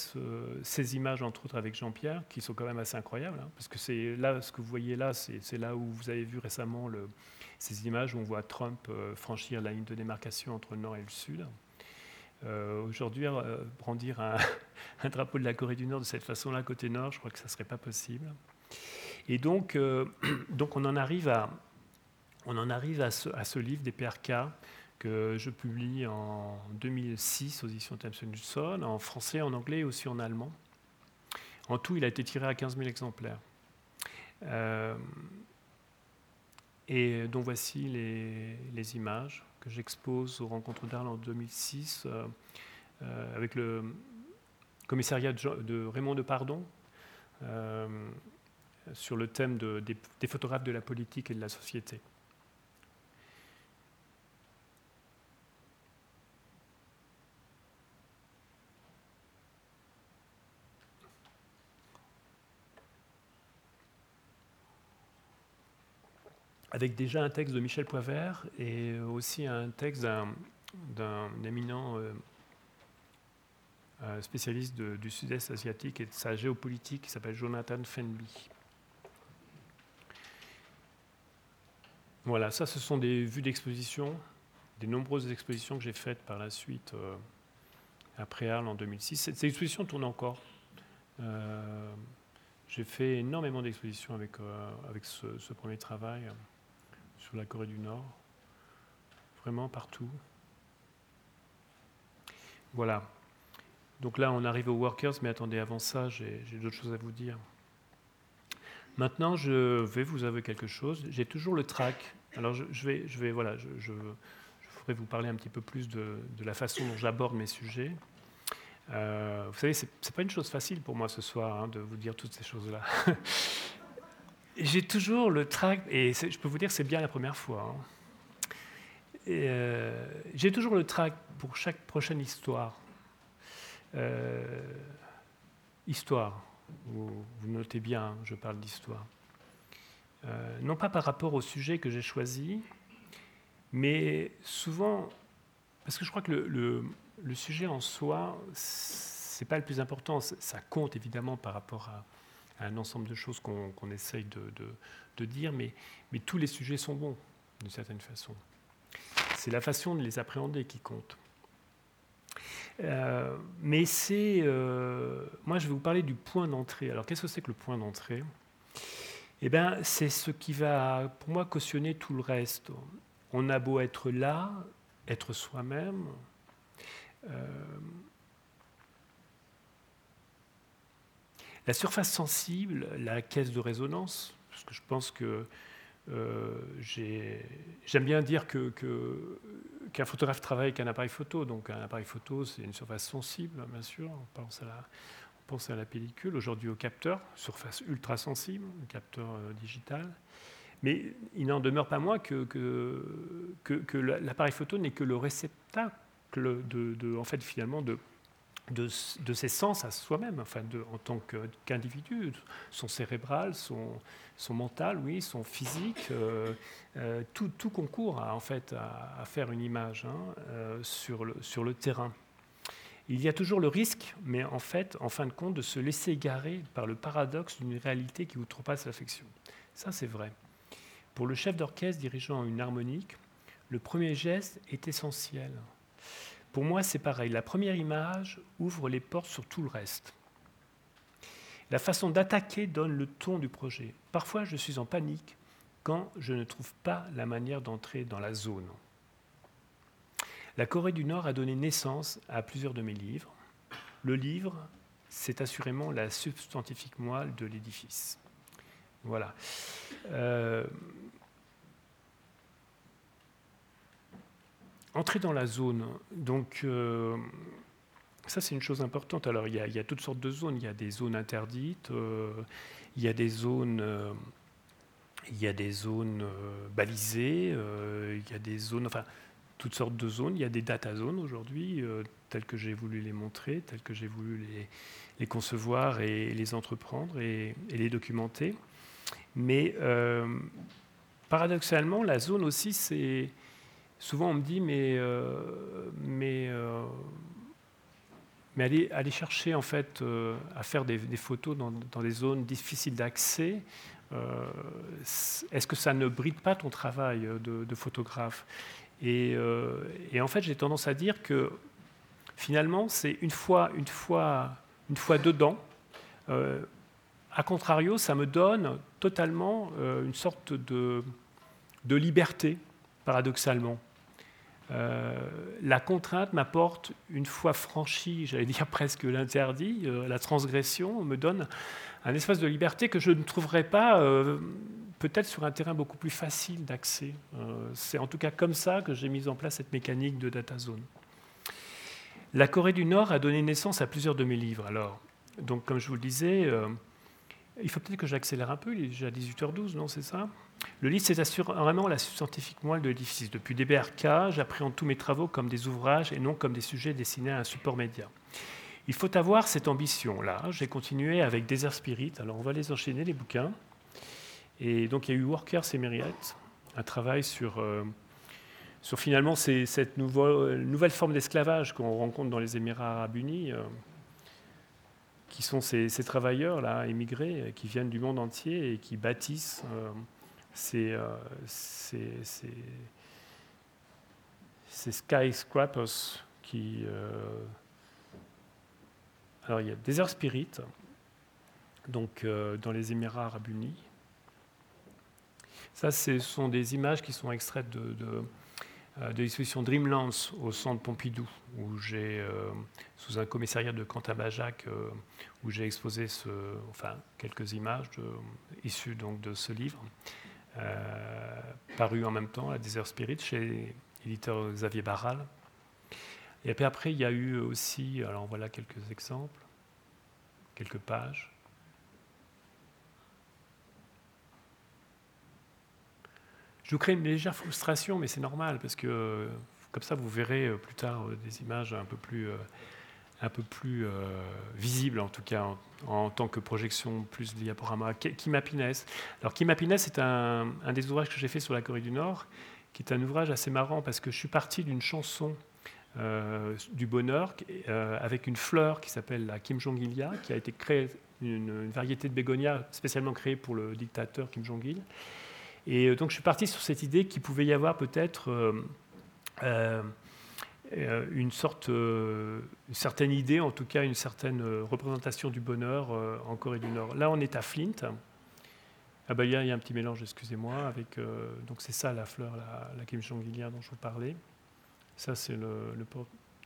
ces images, entre autres avec Jean-Pierre, qui sont quand même assez incroyables, hein, parce que c'est là, ce que vous voyez là, c'est là où vous avez vu récemment ces images où on voit Trump euh, franchir la ligne de démarcation entre le nord et le sud. Euh, aujourd'hui, euh, brandir un, drapeau de la Corée du Nord de cette façon-là, côté nord, je crois que ça ne serait pas possible. Et donc, donc on en arrive à, on en arrive à ce livre des PRK que je publie en 2006 aux éditions Thomson Hudson, en français, en anglais et aussi en allemand. En tout, il a été tiré à 15 000 exemplaires. Euh, et donc voici les, images. que j'expose aux rencontres d'Arles en 2006 avec le commissariat de Raymond de Pardon sur le thème des photographes de la politique et de la société. Avec déjà un texte de Michel Poivert et aussi un texte d'un éminent euh, euh, spécialiste du sud-est asiatique et de sa géopolitique qui s'appelle Jonathan Fenby. Voilà, ça ce sont des vues d'exposition, des nombreuses expositions que j'ai faites par la suite euh, après Arles en 2006. Ces expositions tournent encore. j'ai fait énormément d'expositions avec, avec ce premier travail sur la Corée du Nord, vraiment partout. Voilà. Donc là, on arrive aux workers, mais attendez, avant ça, j'ai d'autres choses à vous dire. Maintenant, je vais vous avouer quelque chose. J'ai toujours le trac. Alors, je, vais, je vais, voilà, je, vous parler un petit peu plus de, la façon dont j'aborde mes sujets. Euh, vous savez, c'est pas une chose facile pour moi ce soir hein, de vous dire toutes ces choses-là. J'ai toujours le trac, et je peux vous dire c'est bien la première fois. Hein. Euh, j'ai toujours le trac pour chaque prochaine histoire. Euh, histoire, vous, notez bien, je parle d'histoire. Euh, non pas par rapport au sujet que j'ai choisi, mais souvent, parce que je crois que le, le sujet en soi, c'est pas le plus important, ça compte évidemment par rapport à, un ensemble de choses qu'on essaye de, dire, mais, tous les sujets sont bons, d'une certaine façon. C'est la façon de les appréhender qui compte. Euh, mais c'est... Euh, moi, je vais vous parler du point d'entrée. Alors, qu'est-ce que c'est que le point d'entrée? Eh bien, c'est ce qui va, pour moi, cautionner tout le reste. On a beau être là, être soi-même, euh, La surface sensible, la caisse de résonance, parce que je pense que euh, j'aime bien dire qu'un que, qu'un photographe travaille avec un appareil photo. Donc un appareil photo, c'est une surface sensible, bien sûr. On pense à la, on pense à la pellicule, aujourd'hui au capteur, surface ultra sensible, capteur euh, digital. Mais il n'en demeure pas moins que, que, l'appareil photo n'est que le réceptacle de, en fait, finalement, de de, ses sens à soi-même, enfin en tant qu'individu, son cérébral, son, mental, oui, son physique, euh, euh, tout, concourt à, en fait à, faire une image hein, euh, sur, le, sur le terrain. Il y a toujours le risque, mais en fait, en fin de compte, de se laisser égarer par le paradoxe d'une réalité qui outrepasse l'affection. Ça, c'est vrai. Pour le chef d'orchestre dirigeant une harmonique, le premier geste est essentiel. Pour moi, c'est pareil. La première image ouvre les portes sur tout le reste. La façon d'attaquer donne le ton du projet. Parfois, je suis en panique quand je ne trouve pas la manière d'entrer dans la zone. La Corée du Nord a donné naissance à plusieurs de mes livres. Le livre, c'est assurément la substantifique moelle de l'édifice. Voilà. Euh, entrer dans la zone, donc euh, ça c'est une chose importante. Alors il y, a, toutes sortes de zones. Il y a des zones interdites, euh, il y a des zones, euh, il y a des zones balisées, il y a des zones, enfin toutes sortes de zones. Il y a des data zones aujourd'hui, telles que j'ai voulu les montrer, telles que j'ai voulu les, concevoir et les entreprendre et les documenter. Mais paradoxalement, la zone aussi c'est souvent on me dit, mais, euh, mais, euh, chercher en fait euh, à faire des, photos dans, des zones difficiles d'accès. Est-ce que ça ne bride pas ton travail de, photographe? Et, en fait, j'ai tendance à dire que finalement, c'est une fois, une fois, une fois dedans. a contrario, ça me donne totalement une sorte de liberté, paradoxalement. Euh, la contrainte m'apporte, une fois franchi, j'allais dire presque l'interdit, euh, la transgression me donne un espace de liberté que je ne trouverais pas, euh, peut-être sur un terrain beaucoup plus facile d'accès. C'est en tout cas comme ça que j'ai mis en place cette mécanique de data zone. La Corée du Nord a donné naissance à plusieurs de mes livres. Alors, donc, comme je vous le disais, il faut peut-être que j'accélère un peu, il est déjà 18h12, non, c'est ça? Le livre, c'est vraiment la scientifique moelle de l'édifice. Depuis DBRK, j'appréhende tous mes travaux comme des ouvrages et non comme des sujets destinés à un support média. Il faut avoir cette ambition-là. J'ai continué avec Desert Spirit. Alors, on va les enchaîner, les bouquins. Et donc, il y a eu Workers et Myriad, un travail sur, euh, sur finalement cette nouvelle, nouvelle forme d'esclavage qu'on rencontre dans les Émirats arabes unis. Euh, qui sont ces, travailleurs-là, émigrés, euh, qui viennent du monde entier et qui bâtissent euh, ces, skyscrapers qui... alors il y a Desert Spirit, donc dans les Émirats arabes unis. Ça, ce sont des images qui sont extraites de euh, de l'exposition Dreamlands au centre Pompidou, où j'ai, euh, sous un commissariat de euh, où j'ai exposé ce, enfin, quelques images issues donc de ce livre, paru en même temps à Desert Spirit chez l'éditeur Xavier Barral. Et puis après, il y a eu aussi, alors voilà quelques exemples, quelques pages. Je vous crée une légère frustration, mais c'est normal, parce que comme ça, vous verrez euh, plus tard euh, des images un peu plus, euh, un peu plus visibles, en tout cas en, tant que projection plus diaporama. Kim Happiness. Alors, Kim Happiness, c'est un, des ouvrages que j'ai fait sur la Corée du Nord, qui est un ouvrage assez marrant, parce que je suis parti d'une chanson du bonheur avec une fleur qui s'appelle la Kim Jong-ilia, qui a été créée, une, variété de bégonia spécialement créée pour le dictateur Kim Jong-il. Et euh, donc je suis parti sur cette idée qu'il pouvait y avoir peut-être euh, euh, une sorte, une certaine idée, en tout cas une certaine représentation du bonheur en Corée du Nord. Là, on est à Flint. Ah ben, il y, a un petit mélange, excusez-moi, avec donc c'est ça la fleur, la, Kim Jong-ilia dont je vous parlais. Ça, c'est le,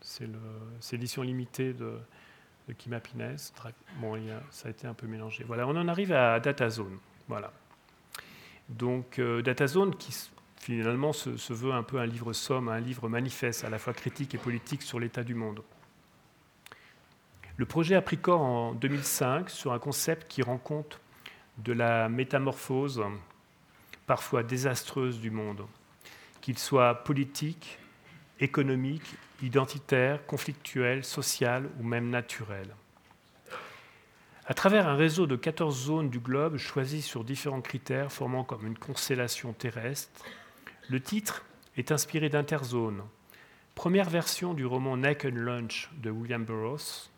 c'est l'édition limitée de, de Kim Happiness. Bon, ça a été un peu mélangé. Voilà, on en arrive à Data Zone. Voilà. Donc euh, DataZone, qui finalement se, veut un peu un livre somme, un livre manifeste, à la fois critique et politique sur l'état du monde. Le projet a pris corps en 2005 sur un concept qui rend compte de la métamorphose parfois désastreuse du monde, qu'il soit politique, économique, identitaire, conflictuel, social ou même naturel. À travers un réseau de 14 zones du globe choisies sur différents critères formant comme une constellation terrestre, le titre est inspiré d'Interzone, première version du roman Neck and Lunch de William Burroughs,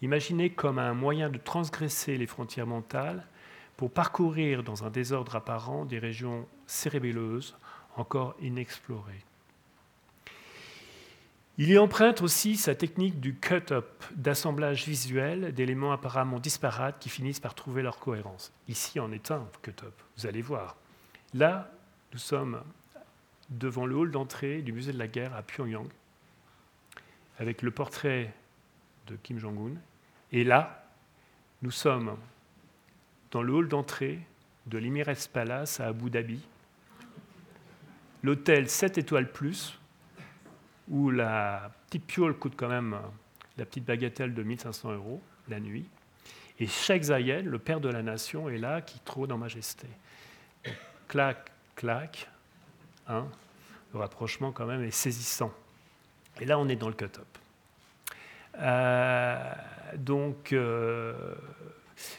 imaginé comme un moyen de transgresser les frontières mentales pour parcourir dans un désordre apparent des régions cérébelleuses encore inexplorées. Il y emprunte aussi sa technique du cut-up, d'assemblage visuel d'éléments apparemment disparates qui finissent par trouver leur cohérence. Ici en est un cut-up, vous allez voir. Là, nous sommes devant le hall d'entrée du musée de la guerre à Pyongyang, avec le portrait de Kim Jong-un. Et là, nous sommes dans le hall d'entrée de l'Emirates Palace à Abu Dhabi, l'hôtel 7 étoiles plus, où la petite piole coûte quand même la petite bagatelle de 1500 euros la nuit. Et Sheikh Zayed, le père de la nation, est là qui trône en majesté. clac, clac, hein, le rapprochement quand même est saisissant. Et là, on est dans le cut-up. Euh, donc, euh,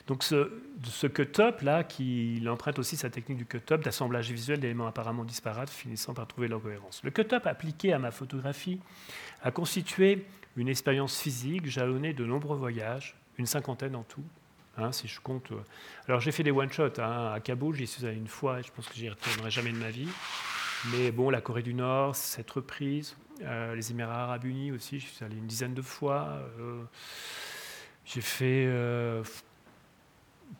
donc ce, cut-up, là, qui il emprunte aussi sa technique du cut-up, d'assemblage visuel d'éléments apparemment disparates, finissant par trouver leur cohérence. Le cut-up appliqué à ma photographie a constitué une expérience physique jalonnée de nombreux voyages, une cinquantaine en tout, hein, si je compte. Euh. Alors j'ai fait des one-shots hein, à Kaboul, j'y suis allé une fois, et je pense que j'y retournerai jamais de ma vie. Mais bon, la Corée du Nord, cette reprise, euh, les Émirats arabes unis aussi, j'y suis allé une dizaine de fois. Euh, j'ai fait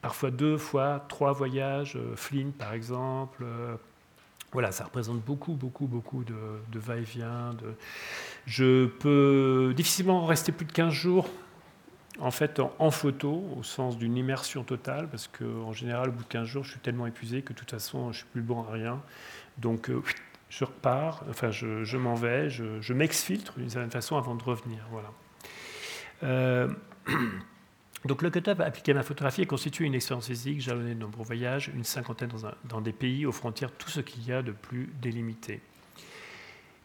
parfois deux fois, trois voyages, euh, Flint par exemple. Euh, voilà, ça représente beaucoup, beaucoup, beaucoup de, va-et-vient. Je peux difficilement rester plus de 15 jours en fait en, photo, au sens d'une immersion totale, parce qu'en général, au bout de 15 jours, je suis tellement épuisé que de toute façon, je ne suis plus bon à rien. Donc, euh, je repars, enfin, je, m'en vais, je, m'exfiltre d'une certaine façon avant de revenir. Voilà. Euh, donc, le cutup appliqué à ma photographie a constitué une expérience physique jalonnée de nombreux voyages, une cinquantaine dans des pays aux frontières, tout ce qu'il y a de plus délimité.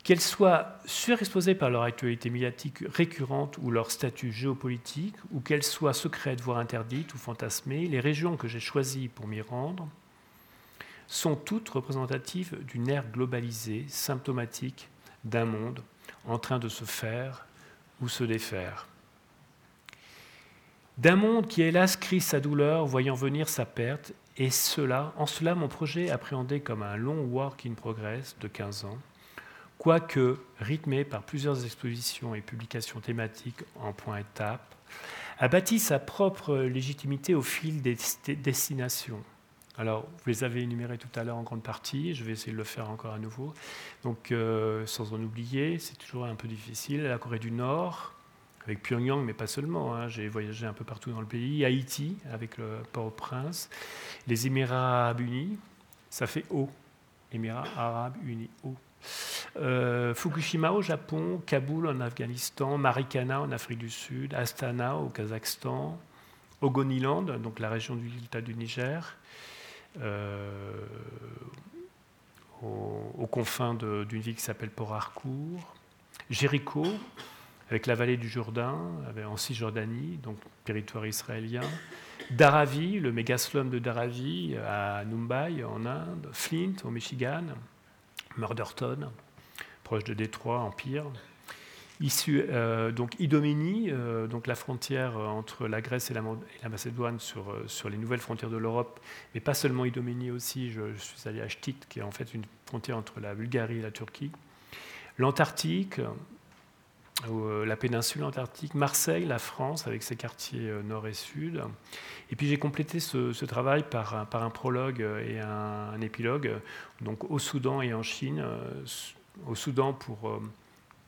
Qu'elles soient surexposées par leur actualité médiatique récurrente ou leur statut géopolitique, ou qu'elles soient secrètes, voire interdites ou fantasmées, les régions que j'ai choisies pour m'y rendre sont toutes représentatives d'une ère globalisée, symptomatique d'un monde en train de se faire ou se défaire. D'un monde qui, hélas, crie sa douleur, voyant venir sa perte, et cela, en cela, mon projet appréhendé comme un long work in progress de 15 ans, quoique rythmé par plusieurs expositions et publications thématiques en point étape, a bâti sa propre légitimité au fil des destinations. Alors, vous les avez énumérés tout à l'heure en grande partie, je vais essayer de le faire encore à nouveau. Donc, euh, sans en oublier, c'est toujours un peu difficile, la Corée du Nord, avec Pyongyang, mais pas seulement, hein, j'ai voyagé un peu partout dans le pays, Haïti, avec le Port-au-Prince, les Émirats arabes unis, ça fait O, Émirats arabes unis, O. Euh, Fukushima au Japon, Kaboul en Afghanistan, Marikana en Afrique du Sud, Astana au Kazakhstan, Ogoniland, donc la région du delta du Niger, euh, aux, confins d'une ville qui s'appelle Port Harcourt, Jéricho, avec la vallée du Jourdain, en Cisjordanie, donc territoire israélien, Dharavi, le méga slum de Dharavi à Mumbai en Inde, Flint au Michigan, Murderton, proche de Détroit, Empire. Issu, euh, donc Idomeni, euh, donc la frontière entre la Grèce et la, Macédoine sur, euh, sur, les nouvelles frontières de l'Europe, mais pas seulement Idomeni aussi, je, suis allé à Stit, qui est en fait une frontière entre la Bulgarie et la Turquie. L'Antarctique, la péninsule antarctique, Marseille, la France, avec ses quartiers nord et sud. Et puis j'ai complété ce, travail par un, un, prologue et un, épilogue, donc au Soudan et en Chine. Au Soudan pour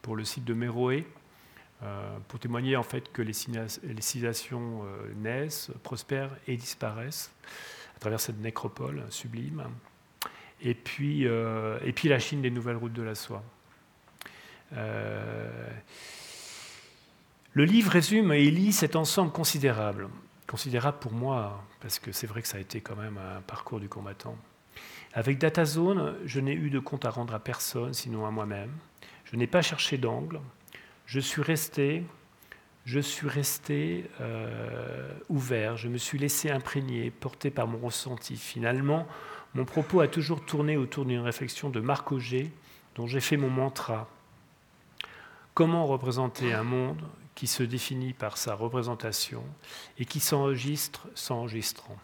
pour le site de Méroé, euh, pour témoigner en fait que les, civilisations euh, naissent, prospèrent et disparaissent à travers cette nécropole sublime. Et puis, euh, et puis la Chine des nouvelles routes de la soie. Le livre résume et lit cet ensemble considérable, considérable pour moi, parce que c'est vrai que ça a été quand même un parcours du combattant. Avec DataZone, je n'ai eu de compte à rendre à personne, sinon à moi-même. Je n'ai pas cherché d'angle. Je suis resté, je suis resté euh, ouvert. Je me suis laissé imprégner, porté par mon ressenti. Finalement, mon propos a toujours tourné autour d'une réflexion de Marc Auger, dont j'ai fait mon mantra. Comment représenter un monde qui se définit par sa représentation et qui s'enregistre s'enregistrant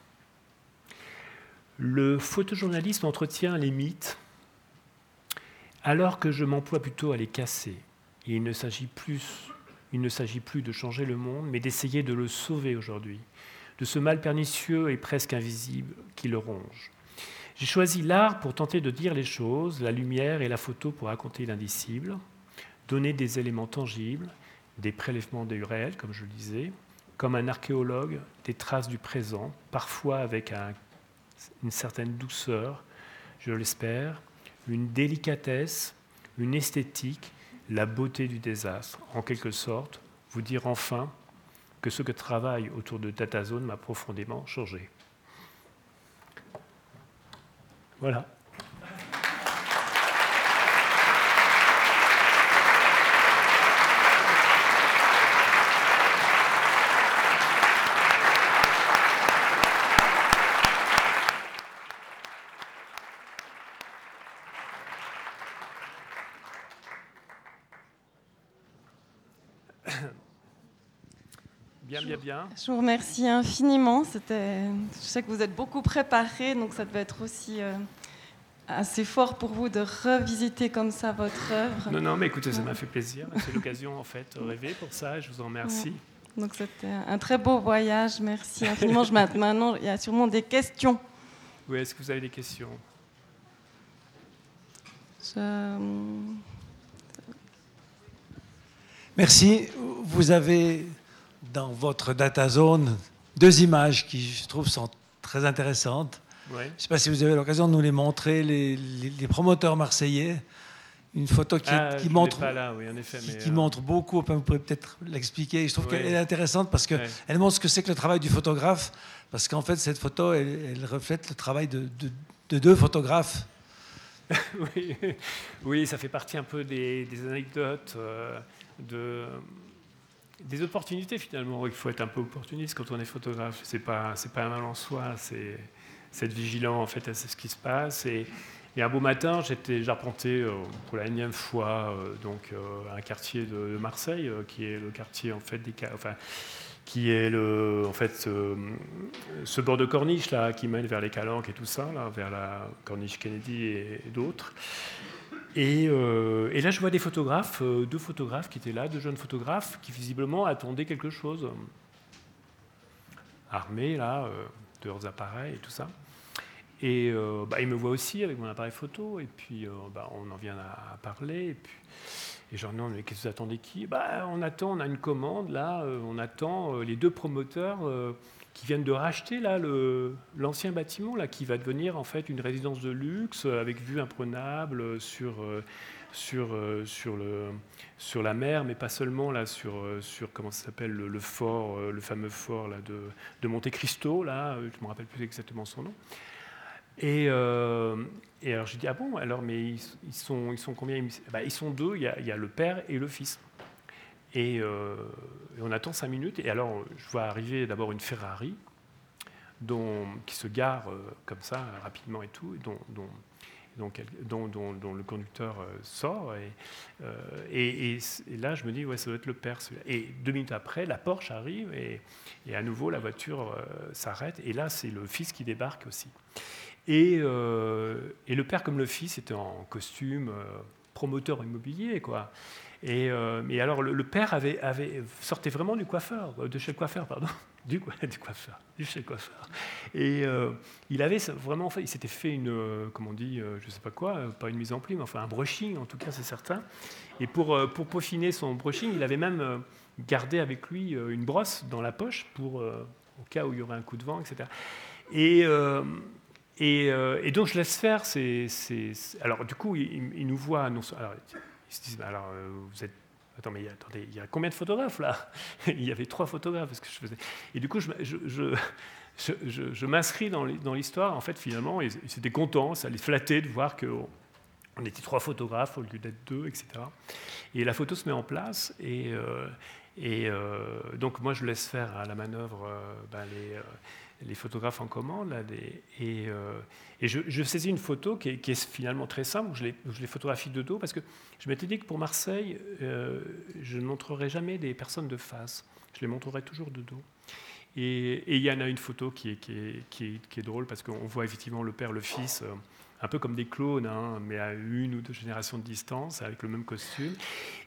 Le photojournalisme entretient les mythes alors que je m'emploie plutôt à les casser. il ne s'agit plus, il ne s'agit plus de changer le monde, mais d'essayer de le sauver aujourd'hui, de ce mal pernicieux et presque invisible qui le ronge. J'ai choisi l'art pour tenter de dire les choses, la lumière et la photo pour raconter l'indicible, donner des éléments tangibles, des prélèvements réels, comme je le disais, comme un archéologue, des traces du présent, parfois avec une certaine douceur, je l'espère, une délicatesse, une esthétique, la beauté du désastre, en quelque sorte, vous dire enfin que ce que travaille autour de DataZone m'a profondément changé. Voilà. Je vous remercie infiniment. C'était, je sais que vous êtes beaucoup préparé, donc ça devait être aussi euh, assez fort pour vous de revisiter comme ça votre œuvre. Non, non, mais écoutez, ça m'a fait plaisir. C'est l'occasion en fait de rêver pour ça. Je vous en remercie. Donc c'était un très beau voyage. Merci infiniment. je maintenant, il y a sûrement des questions. Oui, est-ce que vous avez des questions? Merci. Vous avez dans votre data zone deux images qui, je trouve, sont très intéressantes. Ouais. Je ne sais pas si vous avez l'occasion de nous les montrer, les, les- les promoteurs marseillais. Une photo qui, Ah, montre, pas là, oui, en effet. qui, mais, qui euh, montre beaucoup. Enfin, vous pouvez peut-être l'expliquer. Je trouve Ouais. qu'elle est intéressante parce qu'elle ouais. montre ce que c'est que le travail du photographe. Parce qu'en fait, cette photo, elle, elle reflète le travail de, de- de deux photographes. oui, oui, ça fait partie un peu des, des anecdotes, euh, de, des opportunités finalement. Il faut être un peu opportuniste quand on est photographe. C'est pas, pas un mal en soi. C'est être vigilant en fait à ce qui se passe. Et, un beau matin, j'étais, j'arpentais euh, pour la énième fois euh, donc euh, un quartier de, Marseille, qui est le quartier en fait des, enfin, qui est le, en fait, ce, bord de corniche là, qui mène vers les Calanques et tout ça, là, vers la corniche Kennedy et d'autres. Et, euh, et là, je vois des photographes, euh, deux photographes qui étaient là, deux jeunes photographes, qui visiblement attendaient quelque chose, armés là, euh, de leurs appareils et tout ça. Et bah, ils me voient aussi avec mon appareil photo, et puis bah, on en vient à, parler. Et genre, non, mais qu'est-ce que vous attendez qui? Bah, On attend, on a une commande, là, euh, on attend euh, les deux promoteurs euh, qui viennent de racheter là l'ancien bâtiment, là, qui va devenir en fait une résidence de luxe avec vue imprenable sur, sur, sur, le, sur la mer, mais pas seulement, là, sur, sur comment ça s'appelle, le, fort, le fameux fort là, de, de Monte Cristo, là, je ne me rappelle plus exactement son nom. Et, euh, et alors j'ai dit, ah bon, alors, mais ils, sont, ils sont combien? Ils Bah, sont deux, il y, a, le père et le fils. Et, euh, et on attend cinq minutes, et alors je vois arriver d'abord une Ferrari dont, qui se gare euh, comme ça, rapidement et tout, dont, dont, dont, dont- le conducteur sort. Et, et, là, je me dis, ouais, ça doit être le père. Et deux minutes après, la Porsche arrive, et, à nouveau, la voiture s'arrête, et là, c'est le fils qui débarque aussi. Et, euh, et le père comme le fils était en costume, euh, promoteur immobilier, quoi. Et, euh, et alors le, le père avait, avait, sortait vraiment du coiffeur, euh, de chez le coiffeur, pardon, du, du coiffeur, du chez le coiffeur. Et euh, il avait vraiment fait, il s'était fait une, euh, comment on dit, je sais pas quoi, pas une mise en pli, mais enfin un brushing en tout cas, c'est certain. Et pour, pour peaufiner son brushing, il avait même gardé avec lui une brosse dans la poche pour, au cas où il y aurait un coup de vent, etc. Et, et, euh, et donc je laisse faire. ces- alors du coup, il, il nous voit. Non, alors, ils se disent, alors euh, vous êtes. Attends, mais attendez, il y a combien de photographes là Il y avait trois photographes. Parce que je faisais. Et du coup, je, m'inscris dans l'hi- dans l'histoire. En fait, finalement, ils, ils étaient contents, ça les flattait de voir que on était trois photographes au lieu d'être deux, etc. Et la photo se met en place et, euh, donc moi je laisse faire à la manœuvre ben, les, les photographes en commande et, euh, je, saisis une photo qui est, finalement très simple où je les, photographie de dos parce que je m'étais dit que pour Marseille euh, je ne montrerai jamais des personnes de face, je les montrerai toujours de dos. Et il y en a une photo qui est, drôle parce qu'on voit effectivement le père, le fils, euh, un peu comme des clones, hein, mais à une ou deux générations de distance, avec le même costume.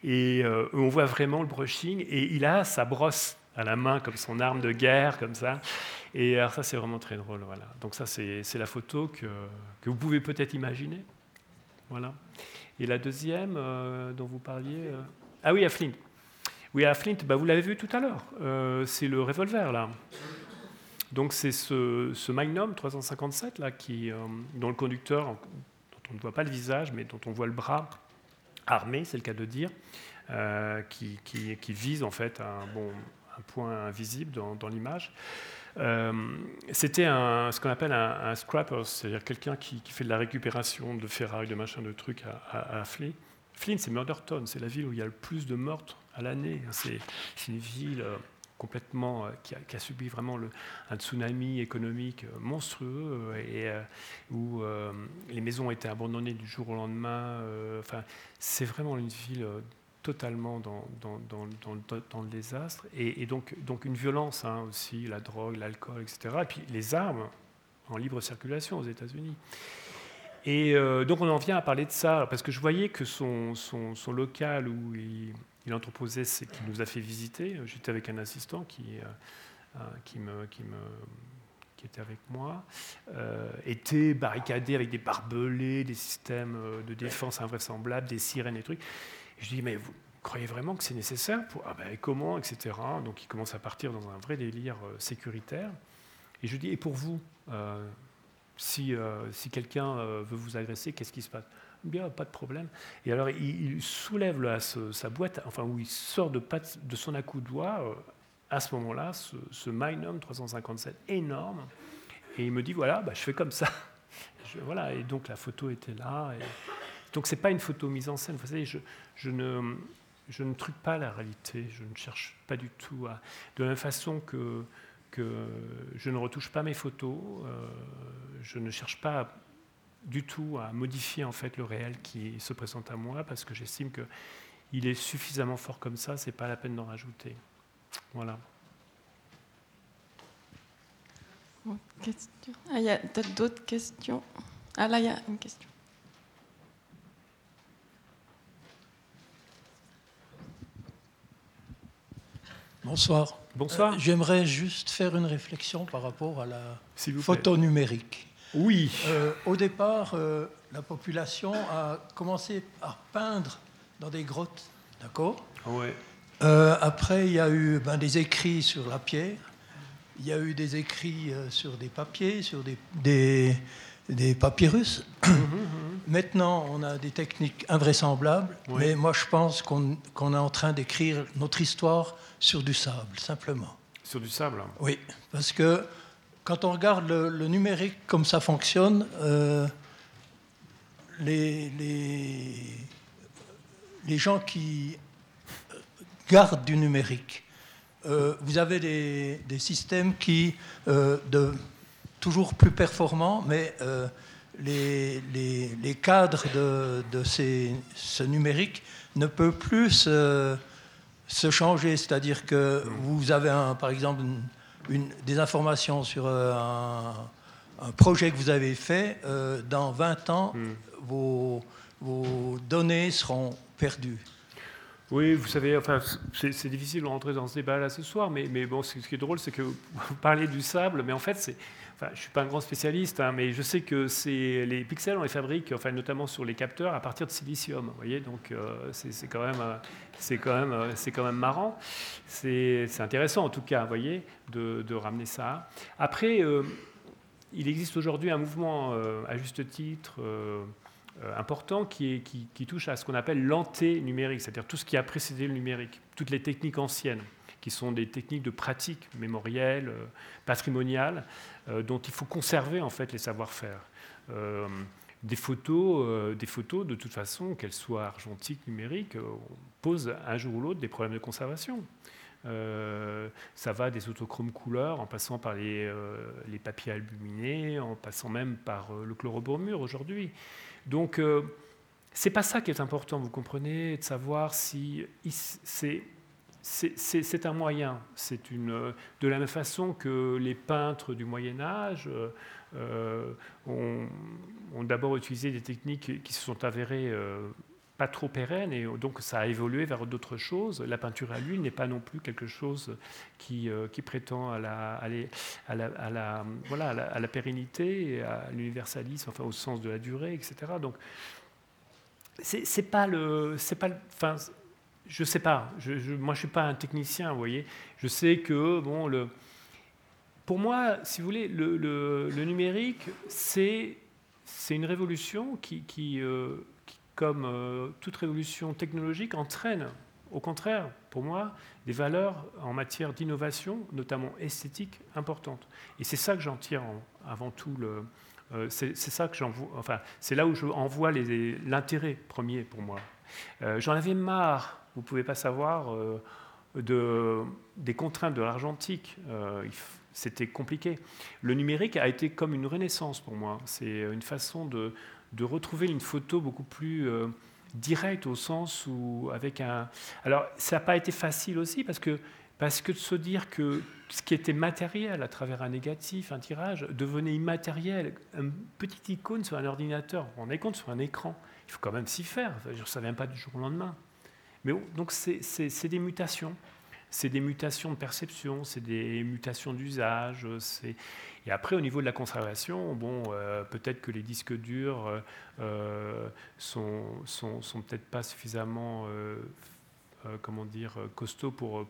Et on voit vraiment le brushing, et il a sa brosse à la main comme son arme de guerre, comme ça. Et alors ça, c'est vraiment très drôle. Voilà. Donc ça, c'est la photo que, que vous pouvez peut-être imaginer. Voilà. Et la deuxième euh, dont vous parliez... euh, Ah oui, à Flint. Oui, à Flint, bah, vous l'avez vu tout à l'heure. Euh, c'est le revolver, là. Donc c'est ce, ce Magnum 357 là, qui, euh, dont le conducteur, dont on ne voit pas le visage, mais dont on voit le bras armé, c'est le cas de dire, euh, qui, qui- qui vise en fait un, bon, un point invisible dans, l'image. Euh, C'était ce qu'on appelle un, scrapper, c'est-à-dire quelqu'un qui, fait de la récupération de ferraille, de machin, de trucs à, à, à Flint. C'est Murderton, c'est la ville où il y a le plus de meurtres à l'année. C'est c'est une ville euh, complètement euh, qui, a, subi vraiment un tsunami économique monstrueux et où les maisons ont été abandonnées du jour au lendemain. Enfin, c'est vraiment une ville totalement dans, le, désastre et, donc, une violence hein, aussi, la drogue, l'alcool, etc. Et puis les armes en libre circulation aux États-Unis. Et euh, donc on en vient à parler de ça, parce que je voyais que son, local où il, entreposait, c'est qu'il nous a fait visiter. J'étais avec un assistant qui, euh, euh, était avec moi, était barricadé avec des barbelés, des systèmes de défense invraisemblables, des sirènes et trucs. Je dis, mais vous, croyez vraiment que c'est nécessaire pour ah ben, comment etc. Donc il commence à partir dans un vrai délire euh, sécuritaire. Et je dis et pour vous, euh, si, si quelqu'un veut vous agresser, qu'est-ce qui se passe? Bien, pas de problème. Et alors il, soulève sa boîte, enfin où il sort de, son accoudoir à ce moment-là ce, ce 357 énorme. Et il me dit voilà, bah, je fais comme ça. voilà, et donc la photo était là. Donc c'est pas une photo mise en scène. Vous savez, je, je, ne, je truque pas la réalité. Je ne cherche pas du tout à. De la même façon que, que je ne retouche pas mes photos, euh, je ne cherche pas du tout à modifier en fait le réel qui se présente à moi parce que j'estime que il est suffisamment fort comme ça. C'est pas la peine d'en rajouter. Voilà. Ah, il y a peut-être d'autres questions? Ah là, il y a une question. Bonsoir. Bonsoir. Euh, j'aimerais juste faire une réflexion par rapport à la photo numérique. Oui. Euh, au départ, euh, la population a commencé à peindre dans des grottes, d'accord Ouais. après, il y a eu ben, des écrits sur la pierre, il y a eu des écrits sur des papiers, sur des, des, des papyrus. Maintenant, on a des techniques invraisemblables, mais moi je pense qu'on est en train d'écrire notre histoire sur du sable, simplement. Sur du sable Oui, parce que quand on regarde le, numérique comme ça fonctionne, euh, les, les, les, gens qui gardent du numérique, euh, vous avez des, des systèmes qui, euh, de, toujours plus performants, mais les, les, les, cadres de, de ces, ce numérique ne peuvent plus se se changer, c'est-à-dire que vous avez un, par exemple une, des informations sur euh, un, projet que vous avez fait, euh, dans 20 ans, hmm. vos, vos, données seront perdues. Oui, vous savez, enfin, c'est difficile de rentrer dans ce débat-là ce soir, mais, mais bon, ce qui est drôle, c'est que vous parlez du sable, mais en fait, je ne suis pas un grand spécialiste, hein, mais je sais que les pixels, on les fabrique, enfin, notamment sur les capteurs, à partir de silicium. Vous voyez, donc euh, c'est quand même, c'est quand euh, quand même marrant. C'est intéressant en tout cas, vous voyez, de, ramener ça. Après, euh, il existe aujourd'hui un mouvement à juste titre. important qui, qui, touche à ce qu'on appelle l'anté-numérique, c'est-à-dire tout ce qui a précédé le numérique, toutes les techniques anciennes qui sont des techniques de pratique mémorielle, euh, patrimoniale, euh, dont il faut conserver en fait les savoir-faire. Euh, des photos, des photos, de toute façon, qu'elles soient argentiques, numériques, posent un jour ou l'autre des problèmes de conservation. ça va des autochromes couleurs, en passant par les, les papiers albuminés, en passant même par le chlorobromure aujourd'hui. Donc, c'est pas ça qui est important, vous comprenez, de savoir si c'est c'est un moyen. C'est une de la même façon que les peintres du Moyen Âge euh, ont, d'abord utilisé des techniques qui se sont avérées euh, pas trop pérennes et donc ça a évolué vers d'autres choses. La peinture à l'huile n'est pas non plus quelque chose qui, euh, prétend à la, à, la, à, la, voilà, à la, pérennité, à l'universalisme, enfin au sens de la durée, etc. Donc c'est pas le, c'est pas, enfin, je ne sais pas. Moi, je ne suis pas un technicien, vous voyez. Je sais que, bon, pour moi, si vous voulez, le, numérique, c'est une révolution qui, euh, comme euh, toute révolution technologique, entraîne, au contraire, pour moi, des valeurs en matière d'innovation, notamment esthétique, importantes. Et c'est ça que j'en tire avant tout. Euh, c'est ça que j'en enfin, c'est là où je envoie l'intérêt premier pour moi. J'en avais marre vous ne pouvez pas savoir euh, de, des contraintes de l'argentique. Euh, c'était compliqué. Le numérique a été comme une renaissance pour moi. C'est une façon de, de, retrouver une photo beaucoup plus euh, directe au sens où avec un... Alors ça n'a pas été facile aussi parce que, parce que de se dire que ce qui était matériel à travers un négatif, un tirage, devenait immatériel. Une petite icône sur un ordinateur, on est compte sur un écran, il faut quand même s'y faire. ça ne vient pas du jour au lendemain. Mais donc c'est des mutations. C'est des mutations de perception, c'est des mutations d'usage. Et après, au niveau de la conservation, bon, euh, peut-être que les disques durs euh, sont, sont, peut-être pas suffisamment comment dire, costaud pour,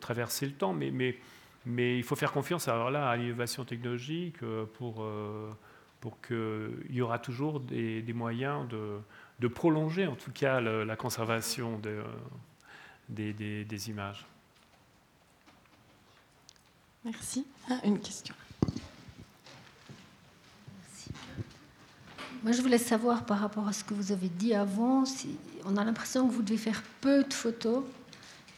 traverser le temps, mais, il faut faire confiance alors là, à l'innovation technologique pour, qu'il y aura toujours des moyens de, de, prolonger en tout cas la conservation de, des, des, des images. Merci. Ah, une question. Moi, je voulais savoir par rapport à ce que vous avez dit avant, si on a l'impression que vous devez faire peu de photos.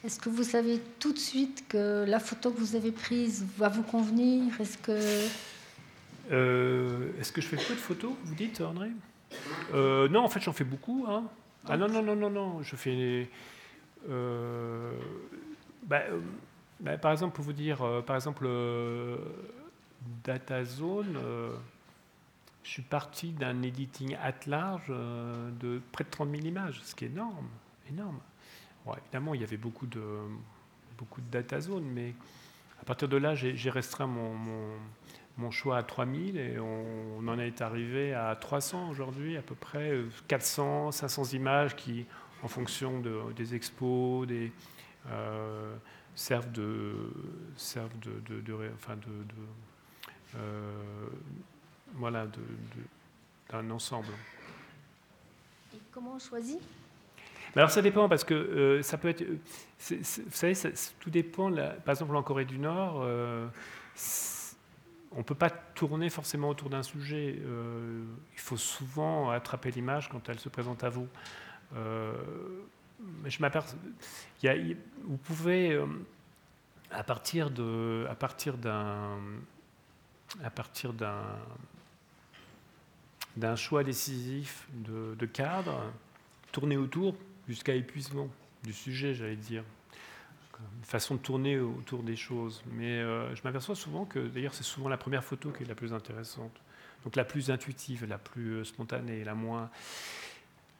Est-ce que vous savez tout de suite que la photo que vous avez prise va vous convenir? Est-ce que euh, est-ce que je fais peu de photos Vous dites, André? Euh, Non, en fait, j'en fais beaucoup. Hein. Ah non, non, non, non, non. Je fais. Euh, bah, bah, par exemple, pour vous dire, par exemple, DataZone je suis parti d'un editing at large euh, de près de 30 000 images, ce qui est énorme. énorme. évidemment, il y avait beaucoup de, beaucoup de data zones, mais à partir de là, j'ai restreint mon, choix à 3000 et on, en est arrivé à 300 aujourd'hui, à peu près 400, 500 images qui, en fonction de, des expos, des, euh, servent de, servent de, de, enfin de, euh, voilà, d'un ensemble. Et comment on choisit? Alors ça dépend parce que euh, ça peut être, euh, vous savez, tout dépend. par exemple, en Corée du Nord, euh, on ne peut pas tourner forcément autour d'un sujet. il faut souvent attraper l'image quand elle se présente à vous. mais je vous pouvez, à partir de, à partir d'un, à partir d'un choix décisif de, cadre, tourner autour jusqu'à épuisement du sujet, j'allais dire. Une façon de tourner autour des choses. Mais euh, je m'aperçois souvent que, d'ailleurs, c'est souvent la première photo qui est la plus intéressante. Donc la plus intuitive, la plus euh, spontanée, la moins.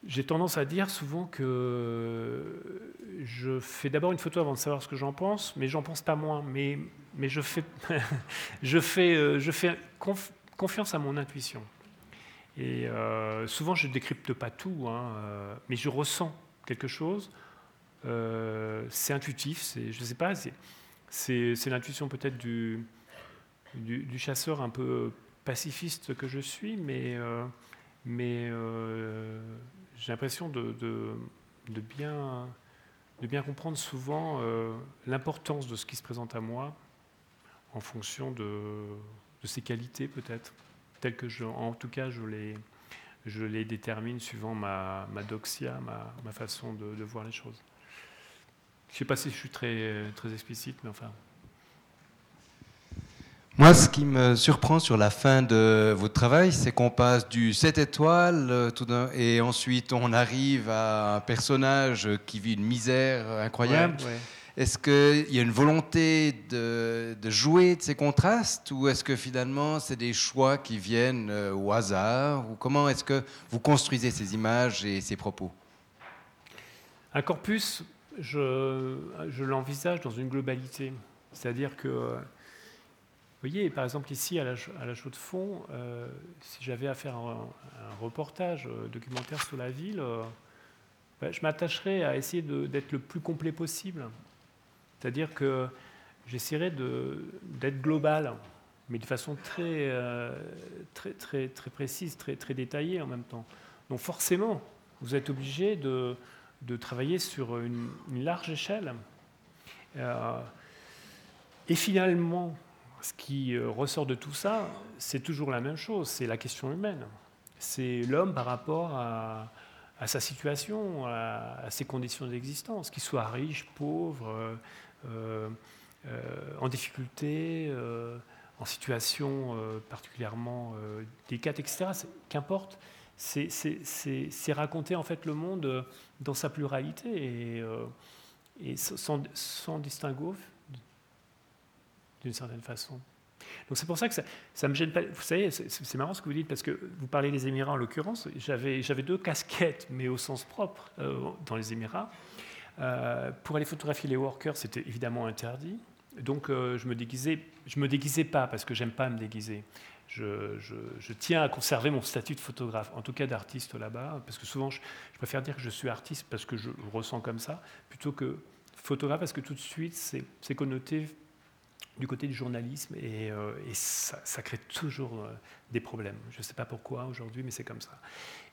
J'ai tendance à dire souvent que je fais d'abord une photo avant de savoir ce que j'en pense, mais j'en pense pas moins. Mais, mais je fais, je fais, euh, je fais confiance à mon intuition. Et souvent, je ne décrypte pas tout, hein, mais je ressens quelque chose. Euh, c'est intuitif, je ne sais pas, c'est l'intuition peut-être du, chasseur un peu pacifiste que je suis, mais, mais j'ai l'impression de, bien, comprendre souvent l'importance de ce qui se présente à moi en fonction de, ses qualités peut-être tel que je, en tout cas, je les, détermine suivant ma, doxia, ma, façon de, voir les choses. Je ne sais pas si je suis très, très explicite, mais enfin. Moi, ce qui me surprend sur la fin de votre travail, c'est qu'on passe du 7 étoiles euh, tout et ensuite on arrive à un personnage qui vit une misère incroyable. Est-ce qu'il y a une volonté de, jouer de ces contrastes ou est-ce que finalement c'est des choix qui viennent euh, au hasard ou comment est-ce que vous construisez ces images et ces propos? Un corpus, je, l'envisage dans une globalité. C'est-à-dire que, vous voyez, par exemple ici à la, à chaux de fond, euh, si j'avais à faire un, reportage euh, documentaire sur la ville, ben, je m'attacherais à essayer d'être le plus complet possible. C'est-à-dire que j'essaierai d'être global, mais de façon très, euh, très, très, très précise, très, très détaillée en même temps. Donc forcément, vous êtes obligé de, de travailler sur une, large échelle. Euh, et finalement, ce qui euh, ressort de tout ça, c'est toujours la même chose, c'est la question humaine. C'est l'homme par rapport à, sa situation, à, ses conditions d'existence, qu'il soit riche, pauvre, euh, en difficulté, en situation particulièrement délicate, etc. Qu'importe, c'est raconter en fait le monde dans sa pluralité et, et sans, sans distinguo d'une certaine façon. Donc c'est pour ça que ça, ça me gêne pas. Vous savez, c'est marrant ce que vous dites parce que vous parlez des Émirats en l'occurrence. J'avais deux casquettes, mais au sens propre, dans les Émirats. Euh, pour aller photographier les workers, c'était évidemment interdit. Donc euh, je me déguisais, je me déguisais pas parce que j'aime pas me déguiser. Je, tiens à conserver mon statut de photographe, en tout cas d'artiste là-bas, parce que souvent, je, préfère dire que je suis artiste parce que je ressens comme ça, plutôt que photographe, parce que tout de suite, c'est connoté du côté du journalisme et, euh, ça, crée toujours euh, des problèmes. Je ne sais pas pourquoi aujourd'hui, mais c'est comme ça.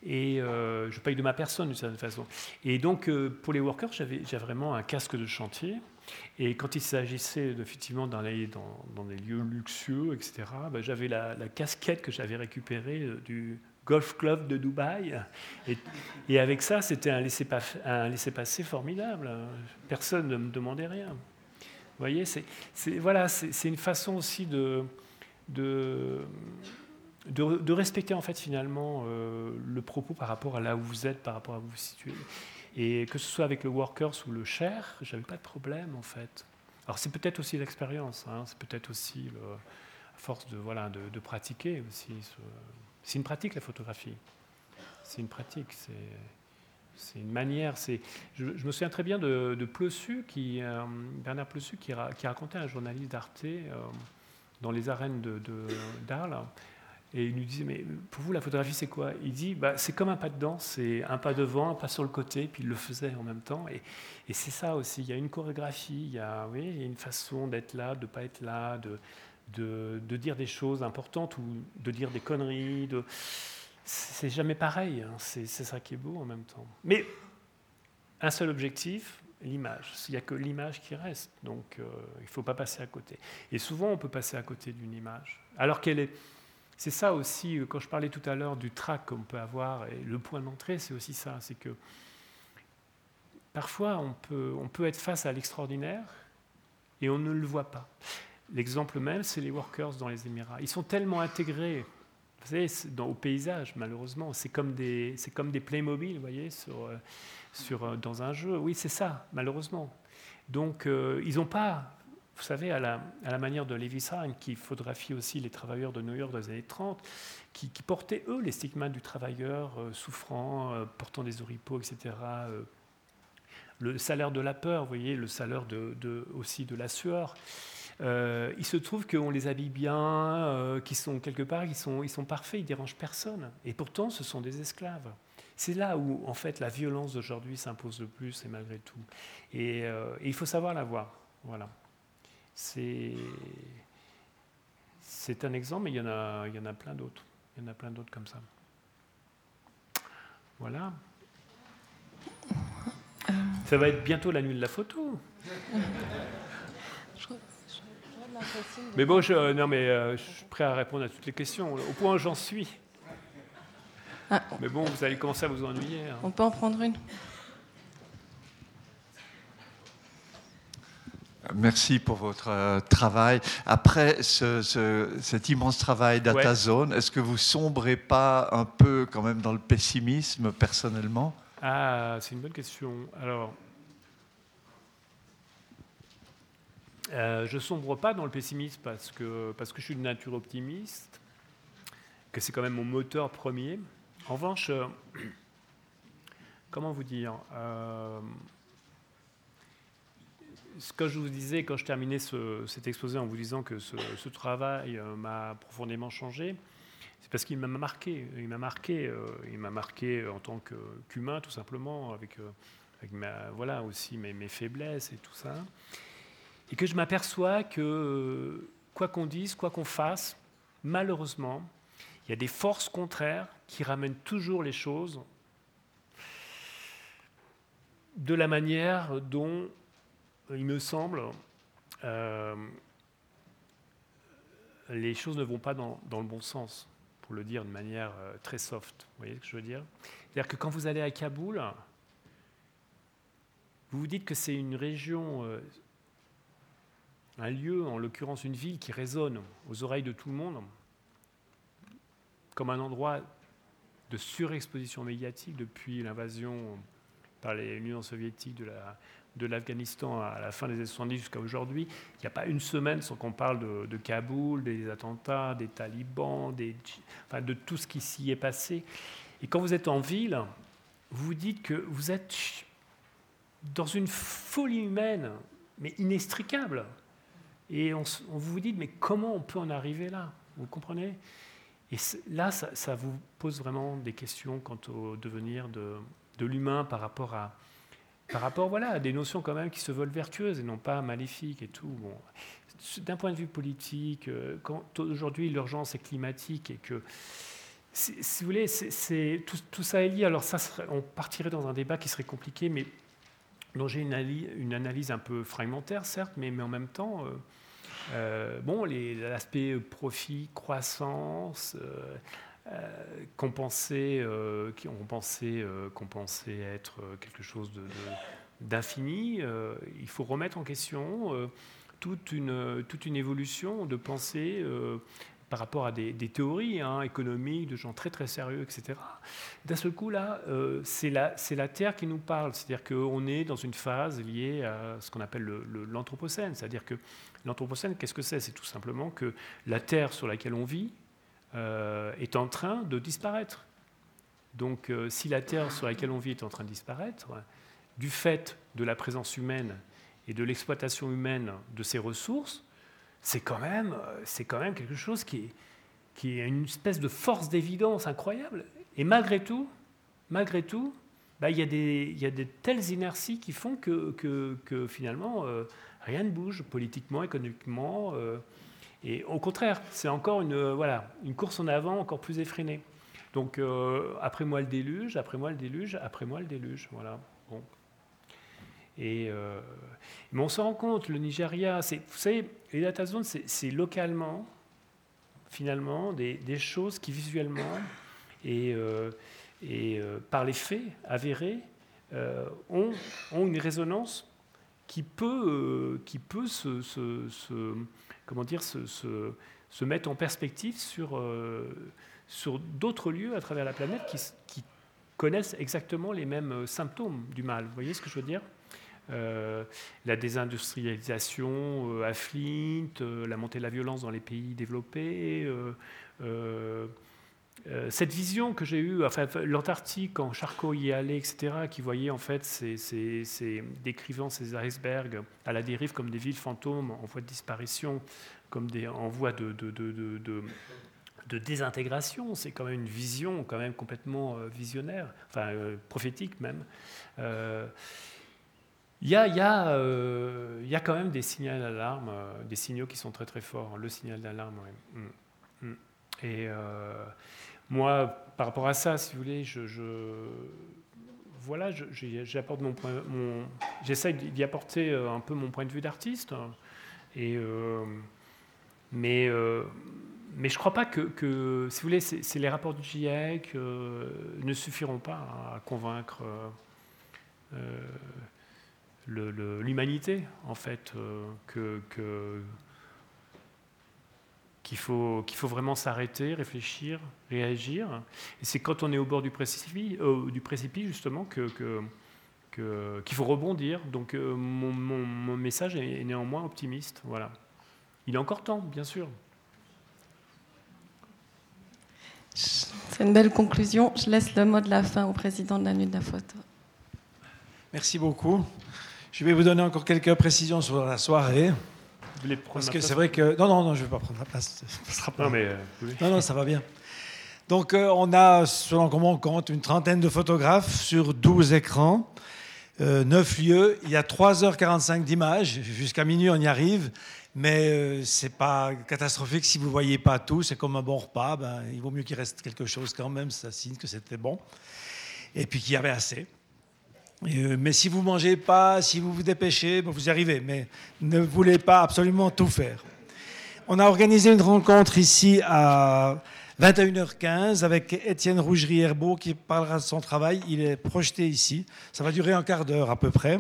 Et euh, je paye de ma personne d'une certaine façon. Et donc, pour les workers, j'avais vraiment un casque de chantier et quand il s'agissait effectivement d'aller dans, dans, des lieux luxueux, etc., ben, j'avais la, casquette que j'avais récupérée euh, du Golf Club de Dubaï. Et, avec ça, c'était un laissez-passer formidable. Personne ne me demandait rien. Vous voyez, c'est voilà, une façon aussi de, de, de, respecter en fait finalement euh, le propos par rapport à là où vous êtes, par rapport à où vous vous situez. Et que ce soit avec le Workers ou le Cher, j'avais pas de problème en fait. Alors c'est peut-être aussi l'expérience, hein, c'est peut-être aussi le, à force de, voilà, de, pratiquer aussi. C'est une pratique la photographie. C'est une pratique, c'est une manière. Je, je, me souviens très bien de, de qui, euh, Bernard Plessu, qui, qui, racontait à un journaliste d'Arte euh, dans les arènes d'Arles et il nous disait, mais pour vous, la photographie, c'est quoi? Il dit, bah, c'est comme un pas de danse, c'est un pas devant, un pas sur le côté, puis il le faisait en même temps. Et, c'est ça aussi, il y a une chorégraphie, il y a, une façon d'être là, de ne pas être là, de, dire des choses importantes ou de dire des conneries. C'est jamais pareil, hein. c'est ça qui est beau en même temps. Mais un seul objectif, l'image. Il n'y a que l'image qui reste, donc euh, il ne faut pas passer à côté. Et souvent, on peut passer à côté d'une image, alors qu'elle est c'est ça aussi, euh, quand je parlais tout à l'heure du trac qu'on peut avoir, et le point d'entrée, c'est aussi ça, c'est que parfois on peut, on peut être face à l'extraordinaire et on ne le voit pas. L'exemple même, c'est les workers dans les Émirats. Ils sont tellement intégrés au paysage, malheureusement. C'est comme des, c'est comme des Playmobil, voyez, sur, euh, sur, euh, dans un jeu. Oui, c'est ça, malheureusement. Donc, ils n'ont pas vous savez, à la, manière de Levi Sain, qui photographie aussi les travailleurs de New York dans les années 30, qui, portaient, eux, les stigmates du travailleur euh, souffrant, euh, portant des oripeaux, etc. Euh, le salaire de la peur, vous voyez, le salaire aussi de la sueur. il se trouve qu'on les habille bien, qu'ils sont quelque part, ils sont, ils sont parfaits, ils dérangent personne. Et pourtant, ce sont des esclaves. C'est là où, en fait, la violence d'aujourd'hui s'impose le plus, et malgré tout. Et, et il faut savoir la voir. Voilà. C'est un exemple, mais il y en a, il y en a plein d'autres. Il y en a plein d'autres comme ça. Voilà. Ça va être bientôt la nuit de la photo. Mais bon, je, non, mais euh, je suis prêt à répondre à toutes les questions, au point où j'en suis. Ah. Mais bon, vous allez commencer à vous ennuyer. Hein. On peut en prendre une? Merci pour votre euh, travail. Après cet immense travail d'AtaZone, est-ce que vous sombrez pas un peu quand même dans le pessimisme personnellement? Ah, c'est une bonne question. Alors, euh, je sombre pas dans le pessimisme parce que, parce que je suis de nature optimiste, que c'est quand même mon moteur premier. En revanche, euh, comment vous dire euh, ce que je vous disais quand je terminais cet exposé en vous disant que ce, travail euh, m'a profondément changé, c'est parce qu'il m'a marqué. Il m'a marqué, euh, il m'a marqué en tant qu'humain, tout simplement, avec, euh, avec voilà, aussi mes, faiblesses et tout ça. Et que je m'aperçois que, quoi qu'on dise, quoi qu'on fasse, malheureusement, il y a des forces contraires qui ramènent toujours les choses de la manière dont il me semble, euh, les choses ne vont pas dans, le bon sens, pour le dire de manière euh, très soft. Vous voyez ce que je veux dire? C'est-à-dire que quand vous allez à Kaboul, vous vous dites que c'est une région, euh, un lieu, en l'occurrence une ville, qui résonne aux oreilles de tout le monde, comme un endroit de surexposition médiatique depuis l'invasion par l'Union soviétique de la, de l'Afghanistan à la fin des années 70 jusqu'à aujourd'hui, il n'y a pas une semaine sans qu'on parle de, Kaboul, des attentats, des talibans, enfin, de tout ce qui s'y est passé. Et quand vous êtes en ville, vous vous dites que vous êtes dans une folie humaine, mais inextricable. Et on, vous vous dit, mais comment on peut en arriver là? Vous comprenez? Et là, ça, vous pose vraiment des questions quant au devenir de, de l'humain par rapport à par rapport voilà, à des notions quand même qui se veulent vertueuses et non pas maléfiques et tout. Bon. D'un point de vue politique, euh, quand aujourd'hui l'urgence est climatique et que, si, vous voulez, c'est, tout, ça est lié. Alors ça, on partirait dans un débat qui serait compliqué, mais dont j'ai une, analyse un peu fragmentaire, certes, mais, en même temps, euh, euh, bon, l'aspect profit, croissance, qu'on pensait, qui ont pensé qu'on pensait être quelque chose d'infini, il faut remettre en question toute une, évolution de pensée par rapport à des, théories hein, économiques, de gens très très sérieux, etc. D'un seul coup, là, euh, c'est la, Terre qui nous parle, c'est-à-dire qu'on est dans une phase liée à ce qu'on appelle l'Anthropocène, c'est-à-dire que l'Anthropocène, qu'est-ce que c'est? C'est tout simplement que la Terre sur laquelle on vit euh, est en train de disparaître. Donc euh, si la Terre sur laquelle on vit est en train de disparaître, du fait de la présence humaine et de l'exploitation humaine de ses ressources, c'est quand même, c'est quand même quelque chose qui est, une espèce de force d'évidence incroyable. Et malgré tout, malgré tout, bah, il, y des, il y a des telles inerties qui font que, que, finalement, euh, rien ne bouge politiquement, économiquement. Euh, et au contraire, c'est encore une, euh, voilà, une course en avant encore plus effrénée. Donc, après moi le déluge, après moi le déluge, après moi le déluge. Voilà. Bon. Et, mais on se rend compte, le Nigeria, vous savez, les data zones, c'est localement, finalement, des, choses qui visuellement et, euh, et euh, par les faits avérés euh, ont, ont, une résonance qui peut, qui peut se, comment dire, se, se, mettre en perspective sur, sur d'autres lieux à travers la planète qui, connaissent exactement les mêmes symptômes du mal. Vous voyez ce que je veux dire? Euh, la désindustrialisation euh, à Flint, euh, la montée de la violence dans les pays développés. Cette vision que j'ai eue, enfin, l'Antarctique, quand Charcot y est allé, etc., qui voyait en fait ces, décrivant ces icebergs à la dérive comme des villes fantômes en voie de disparition, comme en voie de, désintégration, c'est quand même une vision quand même complètement visionnaire, enfin prophétique même. Il y, a, il, y a, euh, quand même des signaux d'alarme, euh, des signaux qui sont très très forts. Le signal d'alarme, oui. Et euh, moi, par rapport à ça, si vous voulez, je, voilà, j'apporte mon, mon j'essaie d'y apporter un peu mon point de vue d'artiste. Et mais mais je ne crois pas que, si vous voulez, c'est les rapports du GIEC ne suffiront pas à convaincre l'humanité, en fait, euh, que, qu'il faut, qu'il faut vraiment s'arrêter, réfléchir, réagir. Et c'est quand on est au bord du précipice, euh, du précipice justement, que, que, qu'il faut rebondir. Donc euh, mon, mon, message est néanmoins optimiste. Voilà. Il est encore temps, bien sûr. C'est une belle conclusion. Je laisse le mot de la fin au président de la Nuit de la Photo. Merci beaucoup. Je vais vous donner encore quelques précisions sur la soirée. Voulez prendre Parce que c'est vrai que. Non, non, non, je ne vais pas prendre la place. Ça pas... Non, mais. Euh, non, non, ça va bien. Donc, euh, on a, selon comment on compte, une trentaine de photographes sur 12 écrans, euh, 9 lieux. Il y a 3h45 d'images. Jusqu'à minuit, on y arrive. Mais euh, ce n'est pas catastrophique si vous ne voyez pas tout. C'est comme un bon repas. Ben, il vaut mieux qu'il reste quelque chose quand même. Ça signe que c'était bon. Et puis qu'il y avait assez. Euh, mais si vous mangez pas, si vous vous dépêchez, vous y arrivez. Mais ne voulez pas absolument tout faire. On a organisé une rencontre ici à 21h15 avec Étienne Rougerie-Herbeau qui parlera de son travail. Il est projeté ici. Ça va durer un quart d'heure à peu près.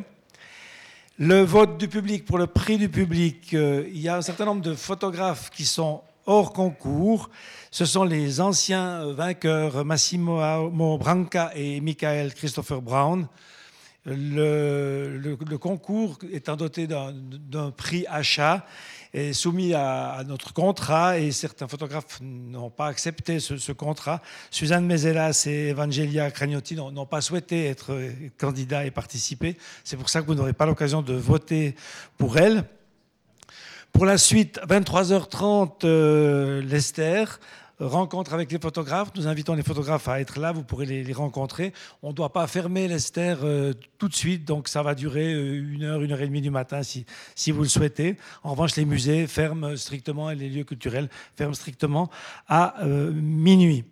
Le vote du public pour le prix du public, euh, il y a un certain nombre de photographes qui sont hors concours. Ce sont les anciens vainqueurs Massimo Branca et Michael Christopher Brown. Le, concours étant doté d'un prix achat est soumis à, notre contrat et certains photographes n'ont pas accepté ce, contrat. Suzanne Mezelas et Evangelia Cragnotti n'ont pas souhaité être candidats et participer. C'est pour ça que vous n'aurez pas l'occasion de voter pour elles. Pour la suite, 23h30, euh, Lester rencontre avec les photographes. Nous invitons les photographes à être là, vous pourrez les, rencontrer. On ne doit pas fermer l'Esther euh, tout de suite, donc ça va durer euh, une heure, une heure et demie du matin si, si vous le souhaitez. En revanche, les musées ferment strictement et les lieux culturels ferment strictement à minuit.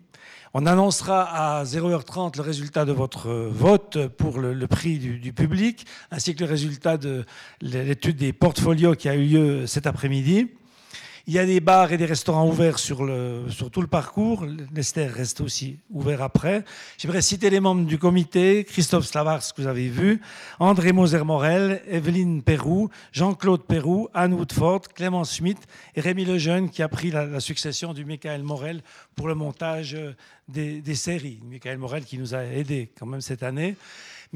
On annoncera à 0h30 le résultat de votre vote pour le, prix du, du, public, ainsi que le résultat de l'étude des portfolios qui a eu lieu cet après-midi. Il y a des bars et des restaurants ouverts sur, tout le parcours. L'Esther reste aussi ouvert après. J'aimerais citer les membres du comité Christophe Slavars, que vous avez vu, André Moser-Morel, Evelyne Perrou, Jean-Claude Perrou, Anne Woodford, Clément Schmitt et Rémi Lejeune, qui a pris la, succession du Michael Morel pour le montage des, des séries. Michael Morel qui nous a aidés quand même cette année.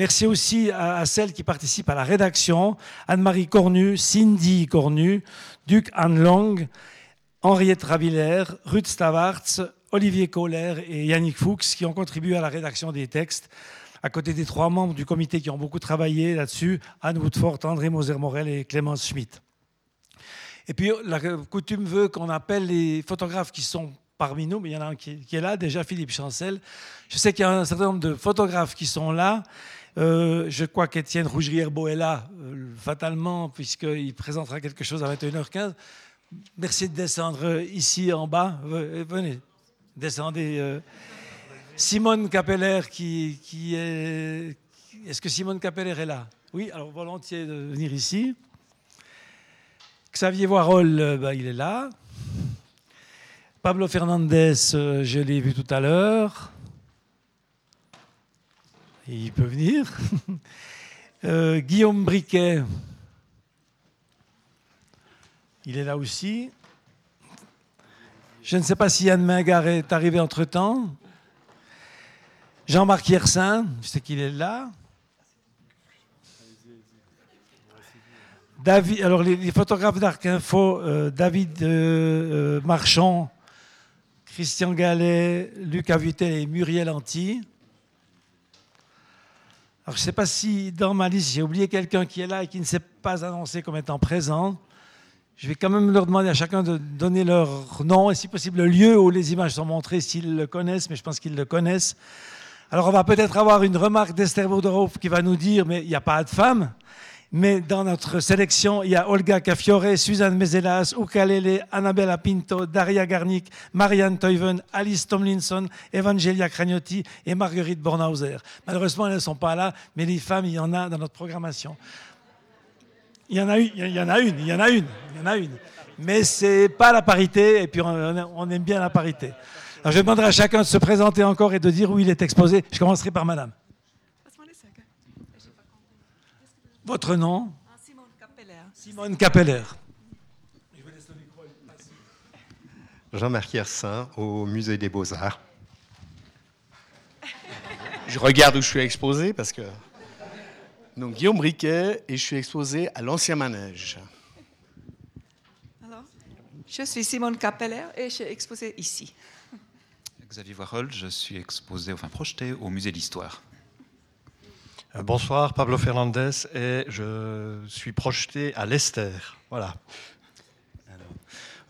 Merci aussi à, celles qui participent à la rédaction, Anne-Marie Cornu, Cindy Cornu, Duc Anne Long, Henriette Raviller, Ruth Stavartz, Olivier Kohler et Yannick Fuchs qui ont contribué à la rédaction des textes, à côté des trois membres du comité qui ont beaucoup travaillé là-dessus, Anne Woodford, André Moser-Morel et Clémence Schmitt. Et puis la coutume veut qu'on appelle les photographes qui sont parmi nous, mais il y en a un qui, est là, déjà Philippe Chancel. Je sais qu'il y a un certain nombre de photographes qui sont là. Euh, je crois qu'Étienne Rougerierbeau est là, euh, fatalement, puisqu'il présentera quelque chose à 21h15. Merci de descendre ici en bas. Venez, descendez. Euh. Simone Capeller, qui, qui est. Est-ce que Simone Capeller est là? Oui, alors volontiers de venir ici. Xavier Voirol, bah, il est là. Pablo Fernandez, je l'ai vu tout à l'heure. Il peut venir. Euh, Guillaume Briquet, il est là aussi. Je ne sais pas si Yann Mingar est arrivé entre-temps. Jean-Marc Yersin, je sais qu'il est là. David, alors les, photographes d'Arc Info, euh, David euh, Marchand, Christian Gallet, Luc Avutel et Muriel Anti je ne sais pas si dans ma liste, j'ai oublié quelqu'un qui est là et qui ne s'est pas annoncé comme étant présent. Je vais quand même leur demander à chacun de donner leur nom et si possible le lieu où les images sont montrées, s'ils le connaissent, mais je pense qu'ils le connaissent. Alors on va peut-être avoir une remarque d'Esther Bourderhoff qui va nous dire, mais il n'y a pas de femmes. Mais dans notre sélection, il y a Olga Cafiore, Suzanne Mezelas, Ukalele, Annabella Pinto, Daria Garnick, Marianne Teuven, Alice Tomlinson, Evangelia Cragnotti et Marguerite Bornhauser. Malheureusement, elles ne sont pas là, mais les femmes, il y en a dans notre programmation. Il y en a une, il y en a une, il y en a une, il y en a une. Mais c'est pas la parité, et puis on aime bien la parité. Alors je demanderai à chacun de se présenter encore et de dire où il est exposé. Je commencerai par madame. Votre nom Simone Capeller. Simone Capeller. Jean-Marc Yersin, au Musée des Beaux-Arts. je regarde où je suis exposé parce que. Donc, Guillaume Briquet, et je suis exposé à l'Ancien Manège. Alors, je suis Simone Capeller et je suis exposé ici. Xavier Voirol, je suis exposé, enfin projeté au Musée d'Histoire. Euh, bonsoir, Pablo Fernandez, et je suis projeté à l'Esther. Voilà.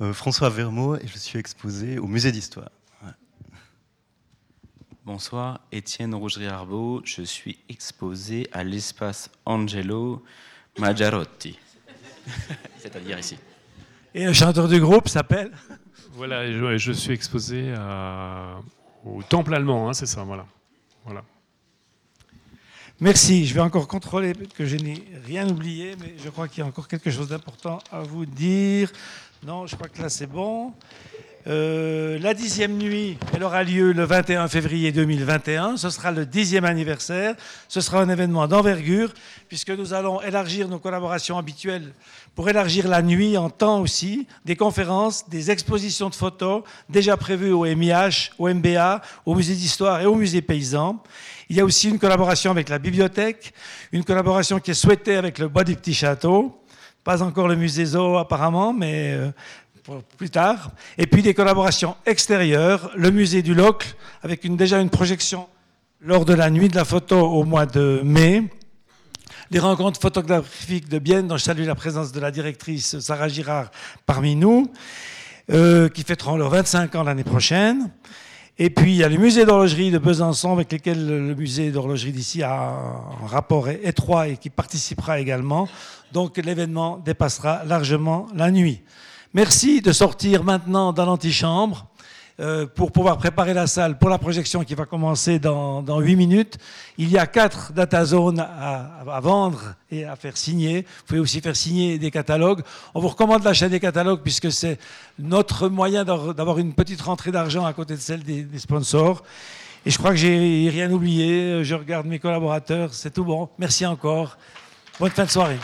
Euh, François Vermeau, et je suis exposé au Musée d'Histoire. Bonsoir, Étienne Rougerie-Arbeau, je suis exposé à l'espace Angelo Maggiarotti, c'est-à-dire ici. Et le chanteur du groupe s'appelle Voilà, je, suis exposé au Temple allemand, hein, c'est ça, voilà. voilà. Merci. Je vais encore contrôler que je n'ai rien oublié, mais je crois qu'il y a encore quelque chose d'important à vous dire. Non, je crois que là c'est bon. Euh, la dixième nuit, elle aura lieu le 21 février 2021. Ce sera le dixième anniversaire. Ce sera un événement d'envergure, puisque nous allons élargir nos collaborations habituelles pour élargir la nuit en temps aussi, des conférences, des expositions de photos déjà prévues au MIH, au MBA, au Musée d'Histoire et au Musée Paysan. Il y a aussi une collaboration avec la bibliothèque, une collaboration qui est souhaitée avec le Bois du Petit Château. Pas encore le musée Zoo apparemment, mais euh, plus tard. Et puis des collaborations extérieures, le musée du Locle, avec déjà une projection lors de la nuit de la photo au mois de mai. Les rencontres photographiques de Bienne, dont je salue la présence de la directrice Sarah Girard parmi nous. euh, qui fêteront leurs 25 ans l'année prochaine. Et puis il y a le musée d'horlogerie de Besançon avec lequel le musée d'horlogerie d'ici a un rapport étroit et qui participera également. Donc l'événement dépassera largement la nuit. Merci de sortir maintenant dans l'antichambre euh, pour pouvoir préparer la salle pour la projection qui va commencer dans, dans 8 minutes. Il y a quatre data zones à, à, vendre et à faire signer. Vous pouvez aussi faire signer des catalogues. On vous recommande l'achat des catalogues puisque c'est notre moyen d'avoir une petite rentrée d'argent à côté de celle des, des sponsors. Et je crois que j'ai rien oublié. Je regarde mes collaborateurs. C'est tout bon. Merci encore. Bonne fin de soirée.